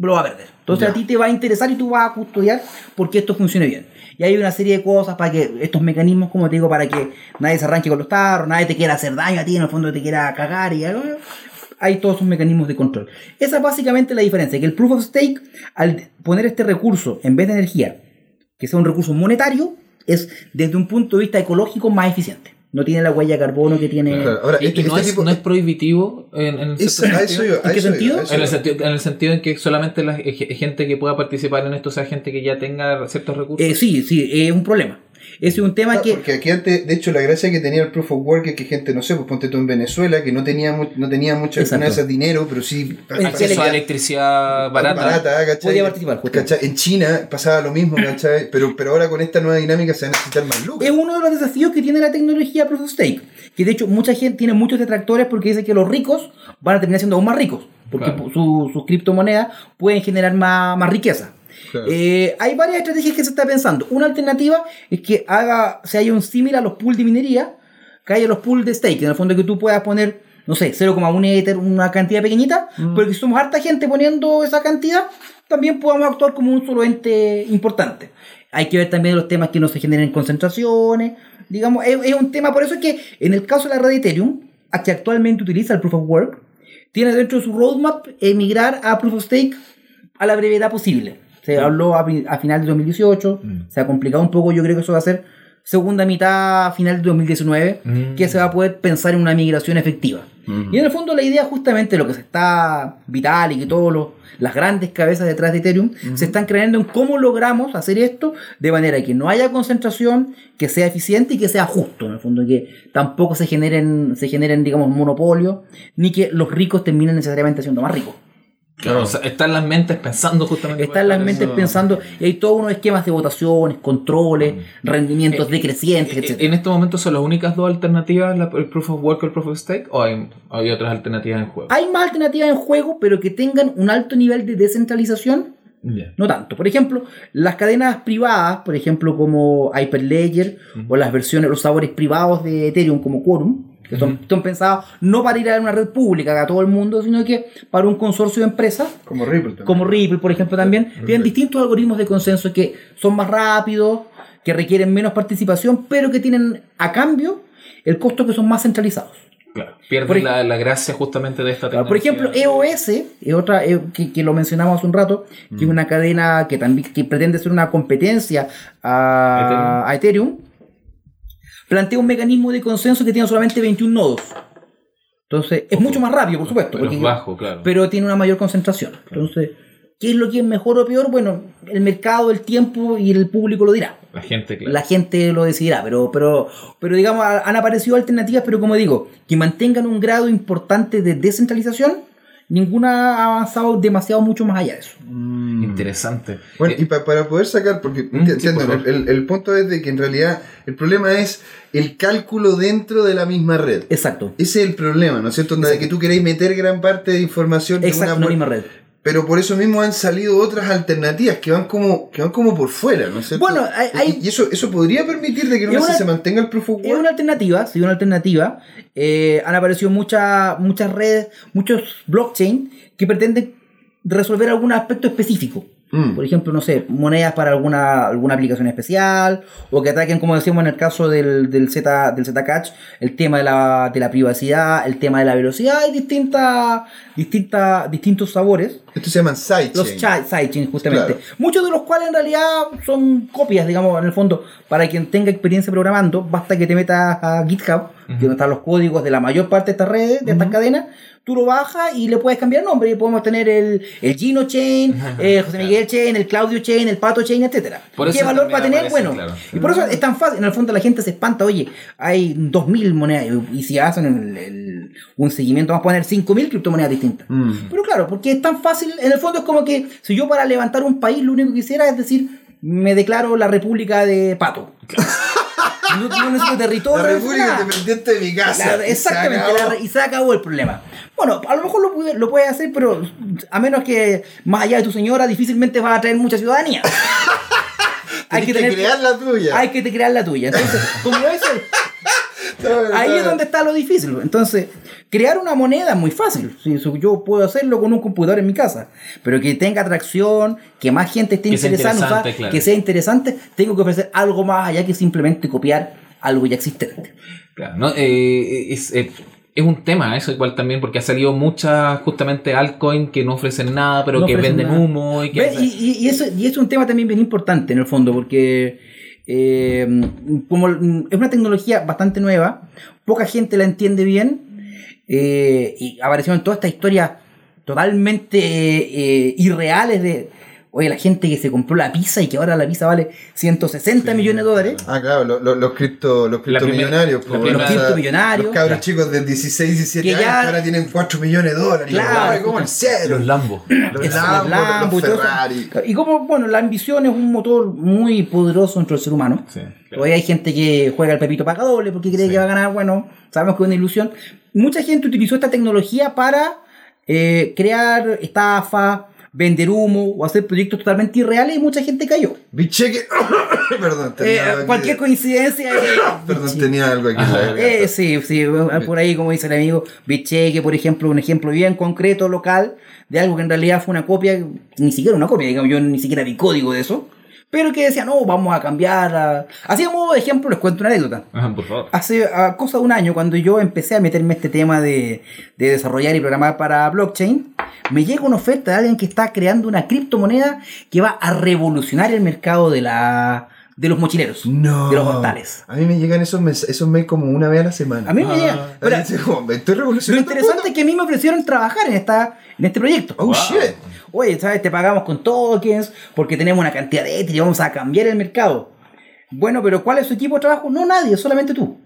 lo va a perder. Entonces Ya. a ti te va a interesar y tú vas a custodiar porque esto funcione bien. Y hay una serie de cosas para que estos mecanismos, como te digo, para que nadie se arranque con los tarros, nadie te quiera hacer daño a ti, en el fondo te quiera cagar y algo. Hay todos esos mecanismos de control. Esa es básicamente la diferencia, que el proof of stake, al poner este recurso en vez de energía, que sea un recurso monetario, es desde un punto de vista ecológico más eficiente. No tiene la huella de carbono que tiene... Claro, Ahora, Y, este, y no, este es, tipo- no es prohibitivo en, en Eso- cierto a eso sentido. yo- a ¿En qué yo, sentido? En el, sentido, en el sentido en que solamente la eh, gente que pueda participar en esto sea gente que ya tenga ciertos recursos. Eh, sí, sí, es un problema. Ese es un tema Ah, que... Porque aquí antes, de hecho, la gracia que tenía el Proof of Work es que gente, no sé, pues ponte tú en Venezuela, que no tenía, no tenía mucho esas dinero, pero sí Acceso a electricidad barata. ¿cachai? Podía participar. En China pasaba lo mismo, ¿cachai? Pero, pero ahora con esta nueva dinámica se va a necesitar más lucas. Es uno de los desafíos que tiene la tecnología Proof of Stake. Que de hecho mucha gente tiene muchos detractores porque dice que los ricos van a terminar siendo aún más ricos. Porque Claro. su- sus criptomonedas pueden generar más, más riqueza. Claro. Eh, hay varias estrategias que se está pensando. Una alternativa es que haga, se haya un símil a los pools de minería, que haya los pools de stake, en el fondo que tú puedas poner, no sé, 0,1 Ether, una cantidad pequeñita, pero que si somos harta gente poniendo esa cantidad, también podamos actuar como un solo ente importante. Hay que ver también los temas que no se generen concentraciones. Digamos, es, es un tema, por eso es que en el caso de la red Ethereum, a que actualmente utiliza el Proof of Work, tiene dentro de su roadmap emigrar a Proof of Stake a la brevedad posible. Se habló a, a final de 2018, se ha complicado un poco, yo creo que eso va a ser segunda mitad, final de 2019, Mm. que se va a poder pensar en una migración efectiva. Y en el fondo la idea justamente lo que se está vital y que todos los las grandes cabezas detrás de Ethereum se están creando en cómo logramos hacer esto de manera que no haya concentración, que sea eficiente y que sea justo, en el fondo que tampoco se generen se generen digamos monopolios ni que los ricos terminen necesariamente siendo más ricos. Claro, o sea, están las mentes pensando justamente. Están las mentes eso. pensando y hay todos unos esquemas de votaciones, controles, rendimientos decrecientes, Eh, etc. ¿En estos momentos son las únicas dos alternativas, la- el Proof of Work o el Proof of Stake? ¿O hay, hay otras alternativas en juego? Hay más alternativas en juego, pero que tengan un alto nivel de descentralización, no tanto. Por ejemplo, las cadenas privadas, por ejemplo, como Hyperledger, o las versiones, los sabores privados de Ethereum como Quorum, que son, son pensados no para ir a una red pública a todo el mundo, sino que para un consorcio de empresas, Como Ripple también. como Ripple, por ejemplo, también, tienen distintos algoritmos de consenso que son más rápidos, que requieren menos participación, pero que tienen a cambio el costo que son más centralizados. Claro. Pierde Por ej- la, la gracia justamente de esta Claro, por tecnología. ejemplo, EOS, es otra eh, que, que lo mencionamos hace un rato, que es una cadena que también que pretende ser una competencia a a Ethereum, plantea un mecanismo de consenso que tiene solamente 21 nodos. Entonces, es mucho más rápido, por supuesto. Pero porque- bajo, claro. pero tiene una mayor concentración. Entonces, ¿qué es lo que es mejor o peor? Bueno, el mercado, el tiempo y el público lo dirá. La gente, claro. La gente lo decidirá, pero, pero, pero digamos, ha- han aparecido alternativas, pero como digo, que mantengan un grado importante de descentralización, ninguna ha avanzado demasiado mucho más allá de eso. Mm. Interesante. Bueno, Eh, y pa- para poder sacar, porque Mm, sí, entiendo, por el, el- punto es de que en realidad el problema es el cálculo dentro de la misma red. Exacto. Ese es el problema, ¿no es cierto? De que tú queréis meter gran parte de información en Exacto, una una misma red. Pero por eso mismo han salido otras alternativas que van como, que van como por fuera, ¿no es cierto? Bueno, hay- y, eso, eso podría permitir de que no Es se mantenga el proof of Es work. una alternativa, sí, una alternativa. Eh, han aparecido muchas muchas redes, muchos blockchain que pretenden resolver algún aspecto específico. Mm. Por ejemplo, no sé, monedas para alguna, alguna aplicación especial, o que ataquen, como decíamos en el caso del, del Z, del Zcash, el tema de la, de la privacidad, el tema de la velocidad y distintas, distintas, distintos sabores. Estos se llaman sidechain. Los sidechains, justamente. Claro. Muchos de los cuales en realidad son copias, digamos, en el fondo. Para quien tenga experiencia programando, basta que te metas a GitHub, que donde están los códigos de la mayor parte de estas redes, de estas cadenas. Tú lo bajas y le puedes cambiar nombre. Y podemos tener el, el Gino Chain, el José Miguel Chain, el Claudio Chain, el Pato Chain, etcétera. Por ¿Qué valor va a tener? Bueno, claro. y por eso es tan fácil. En el fondo la gente se espanta. Oye, hay 2.000 monedas. Y si hacen el- el- un seguimiento, vamos a poner 5.000 criptomonedas distintas. Mm. Pero claro, porque es tan fácil, en el fondo es como que si yo para levantar un país lo único que quisiera es decir, me declaro la República de Pato. [LAUGHS] No, no necesito territorio. La República. Independiente de mi casa. La- Y se exactamente, la- y se acabó el problema. Bueno, a lo mejor lo, lo puedes hacer, pero a menos que más allá de tu señora, difícilmente vas a traer mucha ciudadanía. [LAUGHS] Tenés que crear la tuya. Hay que te crear la tuya. Entonces, como eso, Ahí es donde está lo difícil. Entonces, crear una moneda es muy fácil. Yo puedo hacerlo con un computador en mi casa. Pero que tenga atracción, que más gente esté Que interesada en usar, interesante, claro. que sea interesante, tengo que ofrecer algo más allá que simplemente copiar algo ya existente. Claro, ¿no? Eh, es, eh, es un tema eso igual también porque ha salido muchas justamente altcoins que no ofrecen nada pero No que venden nada. humo y que y- y eso, y eso es un tema también bien importante en el fondo, porque eh, como es una tecnología bastante nueva, poca gente la entiende bien, eh, y aparecieron todas estas historias totalmente eh, irreales de, oye, la gente que se compró la pizza y que ahora la pizza vale 160 millones de dólares. Ah, claro, lo- lo- los cripto, los criptomillonarios. sea, Los criptomillonarios. Los cabros Claro. chicos de 16, 17 Que años ya- que ahora tienen 4 millones de dólares. Claro. Ay, como el cielo. los Lambo Los Eso, Lambo, los Lambo y los. Ferrari. Y como, bueno, la ambición es un motor muy poderoso dentro del ser humano. Sí, claro. Todavía hay gente que juega el pepito paga doble porque cree Sí. que va a ganar. Bueno, sabemos que es una ilusión. Mucha gente utilizó esta tecnología para eh, crear estafa, vender humo o hacer proyectos totalmente irreales y mucha gente cayó. Bicheque. [COUGHS] Perdón, Eh, [COUGHS] tenía algo aquí. cualquier coincidencia. eh, Perdón, tenía algo aquí. en la garganta. eh, sí, sí, por ahí, como dice el amigo, Bicheque, por ejemplo, un ejemplo bien concreto, local, de algo que en realidad fue una copia, ni siquiera una copia, digamos, yo ni siquiera vi código de eso, pero que decía, no, vamos a cambiar. a-". Así como ejemplo, les cuento una anécdota. Ajá, por favor Hace ah, cosa de un año, cuando yo empecé a meterme en este tema de, de desarrollar y programar para blockchain, me llega una oferta de alguien que está creando una criptomoneda que va a revolucionar el mercado de la de los mochileros, No. de los portales. A mí me llegan esos, mens- esos mails como una vez a la semana. A mí me Ah. llega. Ahora, Ahora, como, estoy lo revolucionando. interesante es que a mí me ofrecieron trabajar en, esta, en este proyecto. Oh Wow. shit. Oye, ¿sabes? Te pagamos con tokens porque tenemos una cantidad de y vamos a cambiar el mercado. Bueno, pero ¿cuál es su equipo de trabajo? No nadie, solamente tú.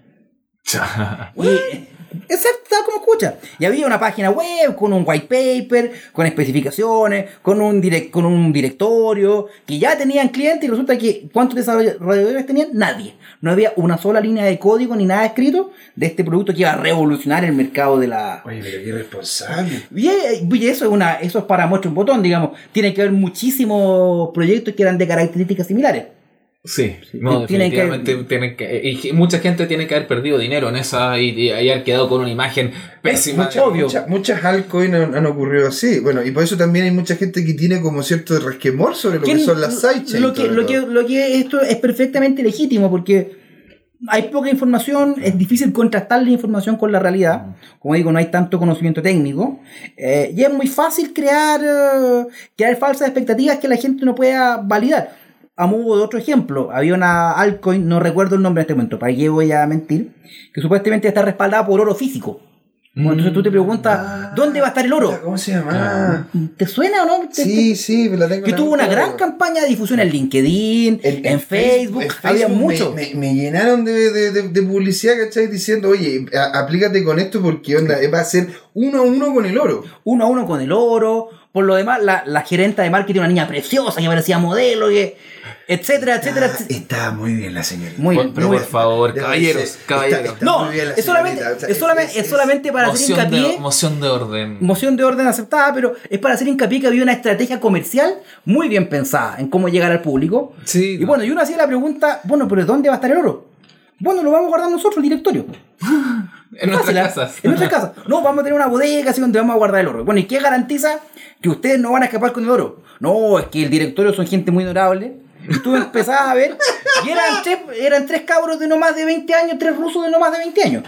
[LAUGHS] Y, exacto, tal como escucha. Y había una página web con un white paper, con especificaciones, con un, direct, con un directorio, que ya tenían clientes y resulta que ¿cuántos desarrolladores tenían? Nadie. No había una sola línea de código ni nada escrito de este producto que iba a revolucionar el mercado de la... Oye, pero qué irresponsable. Y, eh, y eso es una eso es para muestra un botón, digamos. Tiene que haber muchísimos proyectos que eran de características similares. Sí, no, Tienen que- tienen que, y mucha gente tiene que haber perdido dinero en esa y, y haber quedado con una imagen pésima. Obvio. Mucha- muchas altcoins han, han ocurrido así. Bueno, y por eso también hay mucha gente que tiene como cierto resquemor sobre lo que ¿Quién- son las sidechains. Lo que, lo, que, lo que esto es perfectamente legítimo porque hay poca información, es difícil contrastar la información con la realidad. Como digo, no hay tanto conocimiento técnico. eh, y es muy fácil crear, eh, crear falsas expectativas que la gente no pueda validar. A modo de otro ejemplo, había una altcoin, no recuerdo el nombre en este momento, para qué voy a mentir, que supuestamente está respaldada por oro físico. Bueno, entonces tú te preguntas, ¿dónde va a estar el oro? ¿Cómo se llama? ¿Te suena o no? ¿Te- Sí, sí, la tengo que tuvo una gran campaña de difusión en LinkedIn, en, Facebook, en había mucho. Me, me- me llenaron de, de- de- de publicidad, ¿cachai? Diciendo, oye, a- aplícate con esto porque onda, va a ser uno a uno con el oro. Uno a uno con el oro. Por lo demás, la, la gerenta de marketing, una niña preciosa que parecía modelo, que, etcétera, etcétera. Ah, está muy bien la señorita. Muy, Por- pero muy- por favor, caballeros, caballeros. está- está No, muy bien la es solamente, señorita, o sea, es solamente, es solamente para hacer hincapié. de, moción de orden. moción de orden aceptada, pero es para hacer hincapié que había una estrategia comercial muy bien pensada en cómo llegar al público. Sí, Y bueno, y uno hacía la pregunta, bueno, pero ¿dónde va a estar el oro? Bueno, lo vamos a guardar nosotros, el directorio. [LAUGHS] En nuestras Fácil, ¿eh? casas. En nuestras casas. No, vamos a tener una bodega así donde vamos a guardar el oro. Bueno, ¿y qué garantiza que ustedes no van a escapar con el oro? No, es que el directorio son gente muy honorable. Y tú empezabas a ver, y eran tres, eran tres cabros de no más de 20 años, tres rusos de no más de 20 años.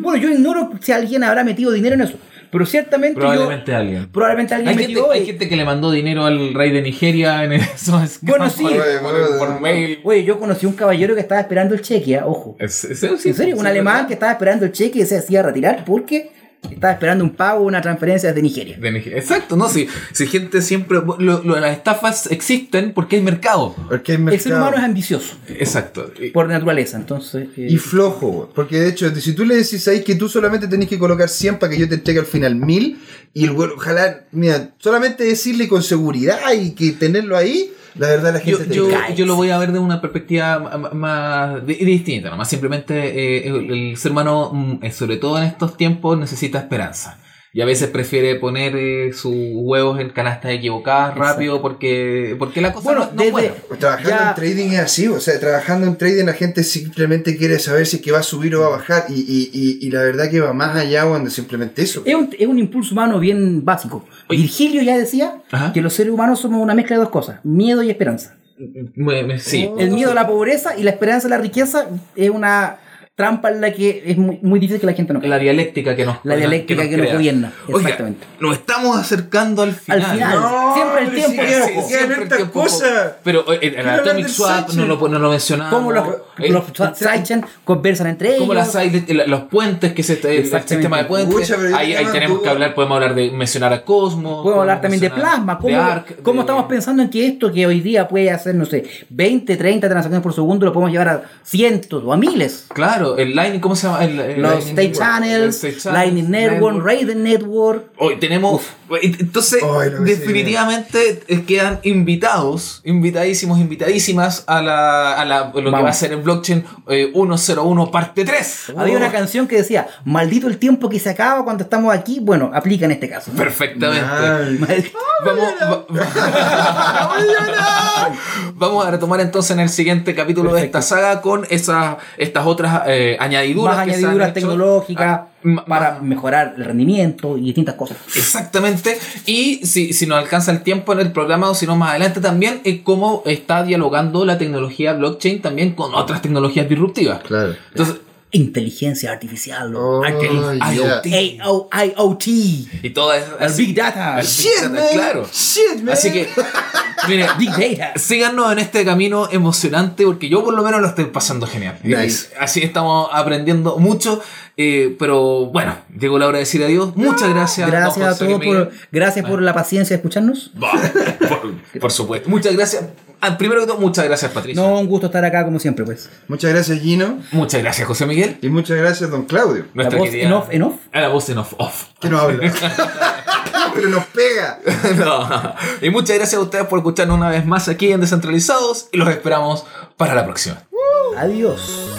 Bueno, yo ignoro si alguien habrá metido dinero en eso. Pero ciertamente Probablemente yo, alguien. Probablemente alguien Hay gente, metió. hay y- gente que le mandó dinero al rey de Nigeria en esos [LAUGHS] Bueno, sí. por, por- por mail. Oye, yo conocí un caballero que estaba esperando el cheque, ah, ojo. Es- es- sí, En serio, sí, un sí, alemán ¿verdad? que estaba esperando el cheque y se hacía retirar porque estaba esperando un pago o una transferencia desde Nigeria. De Nigeria. Exacto, no, si, si gente siempre. Lo, lo- las estafas existen porque hay mercado. Porque hay El ser mercado. humano es ambicioso Exacto. Por naturaleza, entonces. eh, Y flojo, güey. porque de hecho, si tú le decís ahí que tú solamente tenés que colocar 100 para que yo te entregue al final 1000, y el güey, ojalá, mira, solamente decirle con seguridad y que tenerlo ahí, la verdad la Yo, gente te yo, yo lo voy a ver de una perspectiva más di- distinta, ¿no? más simplemente eh, el, el ser humano, mm, eh, sobre todo en estos tiempos, necesita esperanza. Y a veces prefiere poner eh, sus huevos en canastas equivocadas Exacto. rápido porque, porque la cosa Bueno, no, no desde- fuera. Trabajando Ya- en trading es así, o sea, trabajando en trading la gente simplemente quiere saber si es que va a subir o va a bajar, y, y, y, y la verdad que va más allá cuando simplemente eso. es, un, es un impulso humano bien básico. Oye. Virgilio ya decía Ajá. que los seres humanos somos una mezcla de dos cosas: miedo y esperanza. Me- me- sí. El miedo a la pobreza y la esperanza a la riqueza es una trampa en la que es muy, muy difícil que la gente no caiga. La dialéctica que nos La dialéctica que nos crea. gobierna, Oiga, exactamente. nos estamos acercando al final. Al final. Siempre el tiempo sí, sí, el tiempo poco. Pero eh, el Quiero hablar Atomic Swap no lo, no lo mencionamos. Cómo los, Eh, los sidechain conversan entre ellos. como las los puentes que se el Exactamente. sistema de puentes yo ahí, ahí tenemos tú. que hablar podemos hablar de mencionar a Cosmos Podemos hablar también de plasma. ¿Cómo, de Arc, cómo de- estamos pensando en que esto que hoy día puede hacer, no sé, 20, 30 transacciones por segundo, lo podemos llevar a cientos o a miles? claro el Lightning ¿cómo se llama? El, el Los State Network. El Channels, State Channels, Lightning Network, Raiden Network. Hoy tenemos. Entonces, definitivamente eh, quedan invitados, invitadísimos, invitadísimas a, la, a la- lo que va a ser el blockchain eh, 101 parte 3. Había una canción que decía, maldito el tiempo que se acaba cuando estamos aquí. Bueno, aplica en este caso. Perfectamente. Vamos, va- [LAUGHS] Vamos a retomar entonces en el siguiente capítulo de esta saga con esas, estas otras eh, añadiduras. Más que se han añadiduras hecho. tecnológicas Ah, para mejorar el rendimiento y distintas cosas. Exactamente. Y si, si nos alcanza el tiempo en el programa o si no más adelante también, es cómo está dialogando la tecnología blockchain también con otras tecnologías disruptivas. Claro. Entonces, Inteligencia artificial, Oh, artificial, yeah. IoT. AO IoT, y todas el así- Big Data, el Shit, Big Data, man. claro. Shit, man. Así que, mire, Big Data. síganos en este camino emocionante porque yo por lo menos lo estoy pasando genial. Nice. Y así estamos aprendiendo mucho. Eh, pero bueno, llegó la hora de decir adiós. Muchas gracias. Gracias a todos por, gracias por la paciencia de escucharnos. Bah, por, por supuesto. Muchas gracias. Ah, primero que todo, muchas gracias, Patricio. No, un gusto estar acá como siempre, pues. Muchas gracias, Gino. Muchas gracias, José Miguel. Y muchas gracias, don Claudio. Nuestra voz querida- en off, en off. Ah, la voz en off. off. Que no habla. [LAUGHS] Pero nos pega. [LAUGHS] No. Y muchas gracias a ustedes por escucharnos una vez más aquí en Descentralizados y los esperamos para la próxima. Adiós.